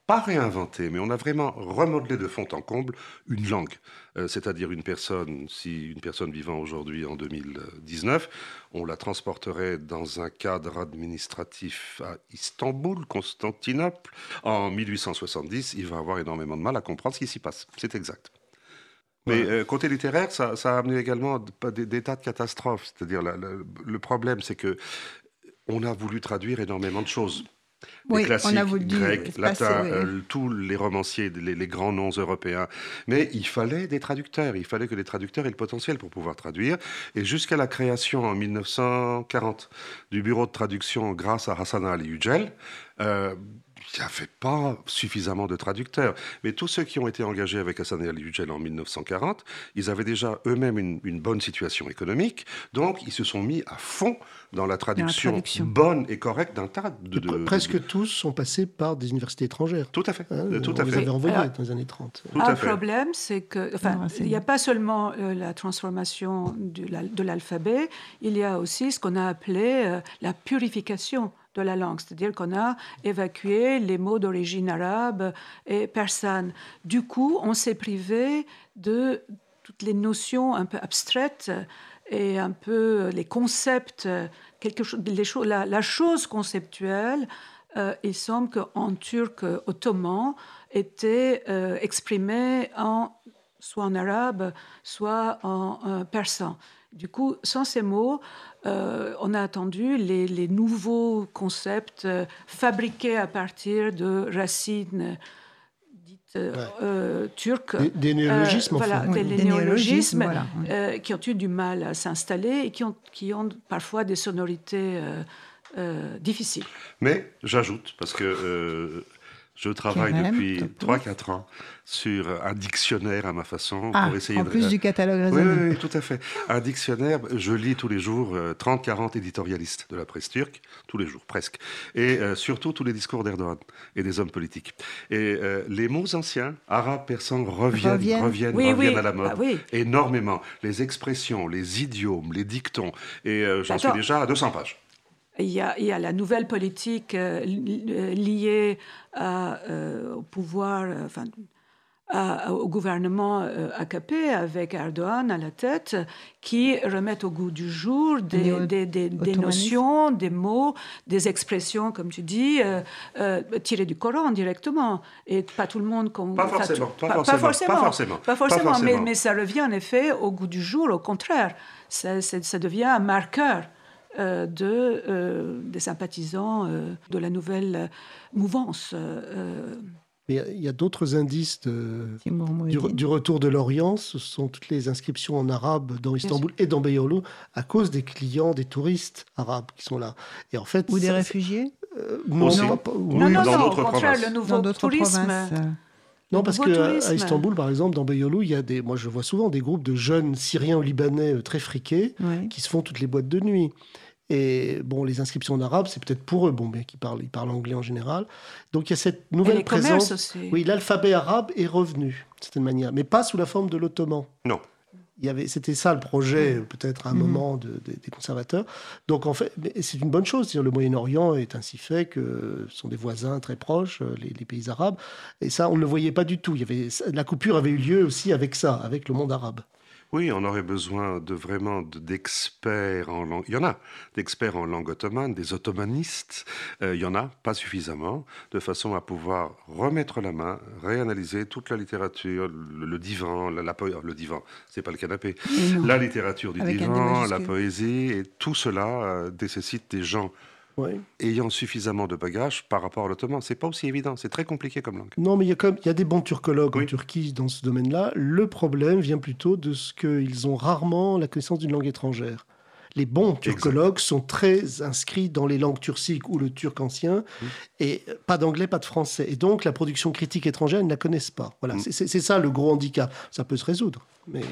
pas réinventé, mais on a vraiment remodelé de fond en comble une langue. Euh, c'est-à-dire une personne, si une personne vivant aujourd'hui en 2019, on la transporterait dans un cadre administratif à Istanbul, Constantinople, en 1870, il va avoir énormément de mal à comprendre ce qui s'y passe. C'est exact. Mais euh, côté littéraire, ça, a amené également des, tas de catastrophes. C'est-à-dire, le problème, c'est que on a voulu traduire énormément de choses
oui,
classiques,
on a voulu
grecs, latins, euh, tous les romanciers, les, grands noms européens. Mais il fallait des traducteurs, il fallait que les traducteurs aient le potentiel pour pouvoir traduire. Et jusqu'à la création en 1940 du bureau de traduction grâce à Hassan Ali Yücel, euh, il n'y avait pas suffisamment de traducteurs. Mais tous ceux qui ont été engagés avec Hassan Ali Yücel en 1940, ils avaient déjà eux-mêmes une, bonne situation économique, donc ils se sont mis à fond dans la traduction, bonne et correcte d'un tas de,
Presque tous sont passés par des universités étrangères.
Tout à fait.
Hein,
tout
on
les
avait envoyés dans les années 30.
un problème, c'est que, enfin, il n'y a pas seulement euh, la transformation de l'alphabet, il y a aussi ce qu'on a appelé euh, la purification de la langue, c'est-à-dire qu'on a évacué les mots d'origine arabe et persane. Du coup, on s'est privé de toutes les notions un peu abstraites et un peu les concepts, quelque chose, les la, chose conceptuelle. Euh, il semble qu'en turc ottoman était euh, exprimée en, soit en arabe, soit en persan. Du coup, sans ces mots, euh, on a attendu les, nouveaux concepts euh, fabriqués à partir de racines dites euh, turques.
Des, néologismes,
voilà, des, néologismes, qui ont eu du mal à s'installer et qui ont, qui ont parfois des sonorités difficiles.
Mais j'ajoute, parce que je travaille depuis 3-4 ans sur un dictionnaire à ma façon
ah, pour essayer en plus du catalogue
raisonné. Oui, tout à fait. Un dictionnaire, je lis tous les jours 30-40 euh, éditorialistes de la presse turque, tous les jours presque, et euh, surtout tous les discours d'Erdogan et des hommes politiques. Et euh, les mots anciens, arabes, persans, reviennent, reviennent, reviennent, à la mode ah énormément. Les expressions, les idiomes, les dictons, et j'en suis déjà à 200 pages.
Il y, a, il y, a, la nouvelle politique liée euh, au pouvoir, euh, enfin, au gouvernement euh, AKP avec Erdogan à la tête, qui remettent au goût du jour des, des, des, notions, des mots, des expressions, comme tu dis, tirées du Coran directement. Et pas tout le monde...
Pas, forcément, pas, forcément,
pas, forcément, Mais, mais, ça revient en effet au goût du jour, au contraire. Ça, ça devient un marqueur. Euh, de, euh, des sympathisants euh, de la nouvelle mouvance.
il y a, d'autres indices du, retour de l'Orient. Ce sont toutes les inscriptions en arabe dans Istanbul et dans Beyoğlu à cause des clients, des touristes arabes qui sont là.
Et en fait, Ou des réfugiés
non, non, non, non, au contraire, le nouveau tourisme.
Non, parce qu'à Istanbul, par exemple, dans Beyoğlu, il y a des, moi je vois souvent des groupes de jeunes Syriens ou Libanais très friqués qui se font toutes les boîtes de nuit. Et bon, les inscriptions en arabe, c'est peut-être pour eux, bon, bien qu'ils parlent, ils parlent anglais en général. Donc il y a cette nouvelle présence.
Aussi.
Oui, l'alphabet arabe est revenu, d'une certaine manière, mais pas sous la forme de l'ottoman.
Non.
Il y avait, c'était ça le projet, mm. peut-être à un moment des conservateurs. Donc en fait, c'est une bonne chose. Le Moyen-Orient est ainsi fait que ce sont des voisins très proches, euh, les, les, pays arabes. Et ça, on ne le voyait pas du tout. Il y avait, la coupure avait eu lieu aussi avec ça, avec le monde arabe.
Oui, on aurait besoin de vraiment d'experts en langue. Il y en a, d'experts en langue ottomane, des ottomanistes. Euh, il y en a, pas suffisamment, de façon à pouvoir remettre la main, réanalyser toute la littérature, le, divan, la, le divan, c'est pas le canapé, la littérature du divan, la poésie, et tout cela euh, nécessite des gens ayant suffisamment de bagages par rapport à l'ottoman. C'est pas aussi évident, c'est très compliqué comme langue.
Non, mais il y a, il y a des bons turcologues en Turquie dans ce domaine-là. Le problème vient plutôt de ce qu'ils ont rarement la connaissance d'une langue étrangère. Les bons turcologues sont très inscrits dans les langues turciques ou le turc ancien, et pas d'anglais, pas de français. Et donc, la production critique étrangère, ils ne la connaissent pas. Voilà, mm. c'est ça le gros handicap. Ça peut se résoudre, mais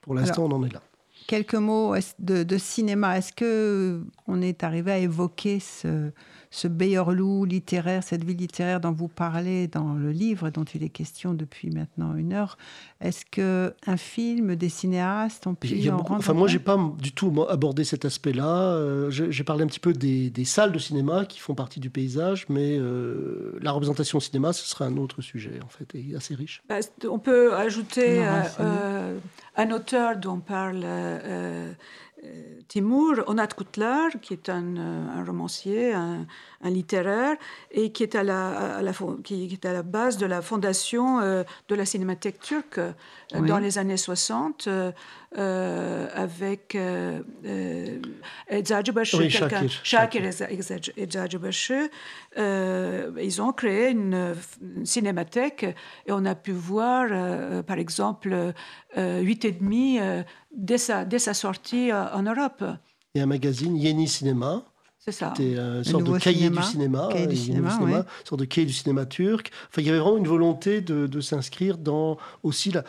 pour l'instant, on en est là
quelques mots de, cinéma. Est-ce que on est arrivé à évoquer ce, ce Beyorlou littéraire, cette vie littéraire dont vous parlez dans le livre dont il est question depuis maintenant une heure Est-ce que un film, des cinéastes ont pu en rendre
Enfin, moi, j'ai pas du tout abordé cet aspect-là. Euh, j'ai parlé un petit peu des, salles de cinéma qui font partie du paysage, mais euh, la représentation au cinéma, ce serait un autre sujet, en fait, et assez riche.
Bah, on peut ajouter euh, un auteur dont parle euh, Timur Onat Kutlar, qui est un, euh, romancier, un, littéraire, et qui est, à la, qui est à la base de la fondation euh, de la cinémathèque turque dans les années 60, avec Eczacıbaşı, Shakir Eczacıbaşı. Ils ont créé une, cinémathèque et on a pu voir, par exemple, 8 et demi dès sa, dès sa sortie euh, en Europe.
A un magazine, Yeni Cinéma.
C'est ça.
C'était une sorte de cahier du cinéma.
Cahier du cinéma, cinéma
Une sorte de cahier du cinéma turc. Enfin, il y avait vraiment une volonté de, de s'inscrire dans aussi la.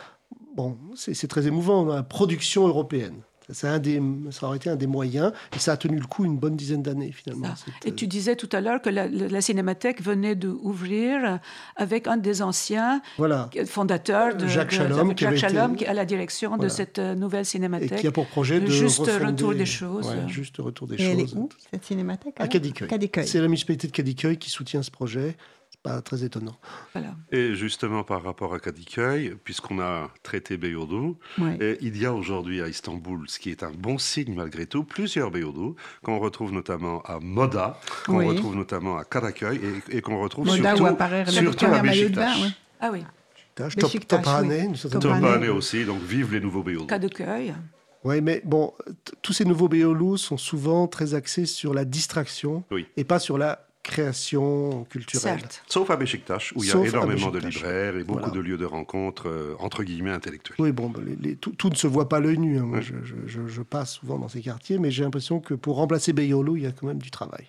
Bon, c'est très émouvant, la production européenne. Un des, ça aurait été un des moyens, et ça a tenu le coup une bonne dizaine d'années finalement.
Et tu disais tout à l'heure que la, Cinémathèque venait d'ouvrir avec un des anciens
voilà.
fondateurs de
Jacques Chalom,
qui, est à la direction de cette euh, nouvelle Cinémathèque.
Et qui a pour projet de
juste retour des choses.
juste retour des
et
choses.
Elle est où cette Cinémathèque
À Cadiqueuil. C'est la municipalité de Cadiqueuil qui soutient ce projet pas très étonnant.
Et justement, par rapport à Kadıköy, puisqu'on a traité Beyoğlu, il y a aujourd'hui à Istanbul, ce qui est un bon signe malgré tout, plusieurs Beyoğlu, qu'on retrouve notamment à Moda, qu'on retrouve notamment à Karaköy, et, qu'on retrouve
Moda
surtout,
où
surtout à Beşiktaş.
Ah oui.
Tophane aussi, donc vive les nouveaux Beyoğlu.
Kadıköy.
Oui, mais bon, tous ces nouveaux Beyoğlu sont souvent très axés sur la distraction et pas sur la création culturelle.
Sauf à Beşiktash, où il y a énormément de libraires et beaucoup de lieux de rencontres, euh, entre guillemets, intellectuels.
Oui, bon, tout, ne se voit pas l'œil nu. Hein. Moi, je, je, passe souvent dans ces quartiers, mais j'ai l'impression que pour remplacer Beyoğlu, il y a quand même du travail.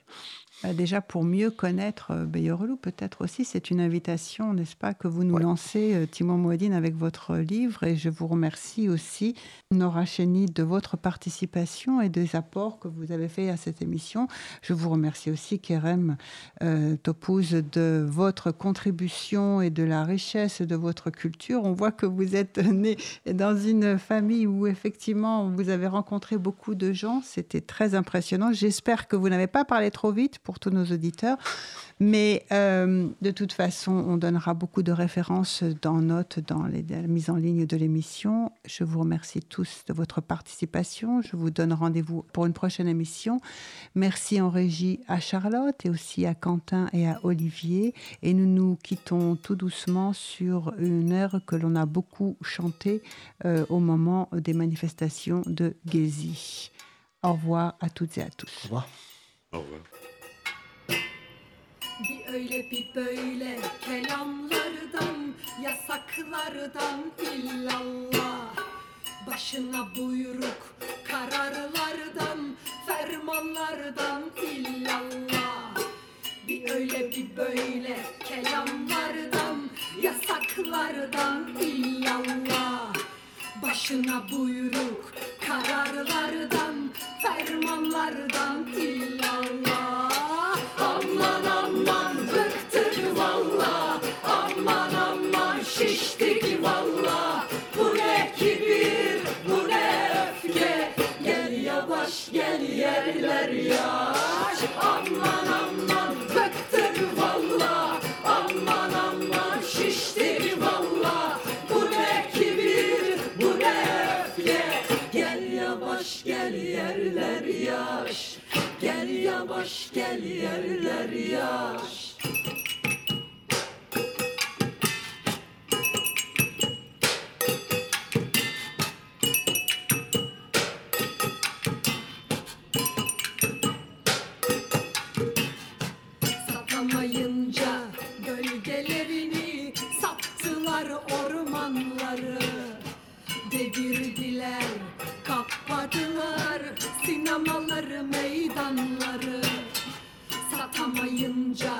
Bah, déjà, pour mieux connaître euh, Beyorlou, peut-être aussi, c'est une invitation, n'est-ce pas, que vous nous lancez, euh, Timon Mouadine, avec votre livre. Et je vous remercie aussi, Nora Chény, de votre participation et des apports que vous avez fait à cette émission. Je vous remercie aussi, Kerem euh, Topouze, de votre contribution et de la richesse de votre culture. On voit que vous êtes *laughs* né dans une famille où, effectivement, vous avez rencontré beaucoup de gens. C'était très impressionnant. J'espère que vous n'avez pas parlé trop vite pour tous nos auditeurs. Mais euh, de toute façon, on donnera beaucoup de références dans notes, dans la mise en ligne de l'émission. Je vous remercie tous de votre participation. Je vous donne rendez-vous pour une prochaine émission. Merci en régie à Charlotte et aussi à Quentin et à Olivier. Et nous nous quittons tout doucement sur une air que l'on a beaucoup chanté euh, au moment des manifestations de Gezi. Au revoir à toutes et à tous.
Au revoir.
Au revoir.
Bir öyle bir böyle kelamlardan Yasaklardan illallah. Başına buyruk kararlardan Fermanlardan illallah. Bir öyle bir böyle kelamlardan Yasaklardan illallah. Başına buyruk kararlardan Fermanlardan illallah ne öfke. Gel yavaş gel yerler yaş insanları Satamayınca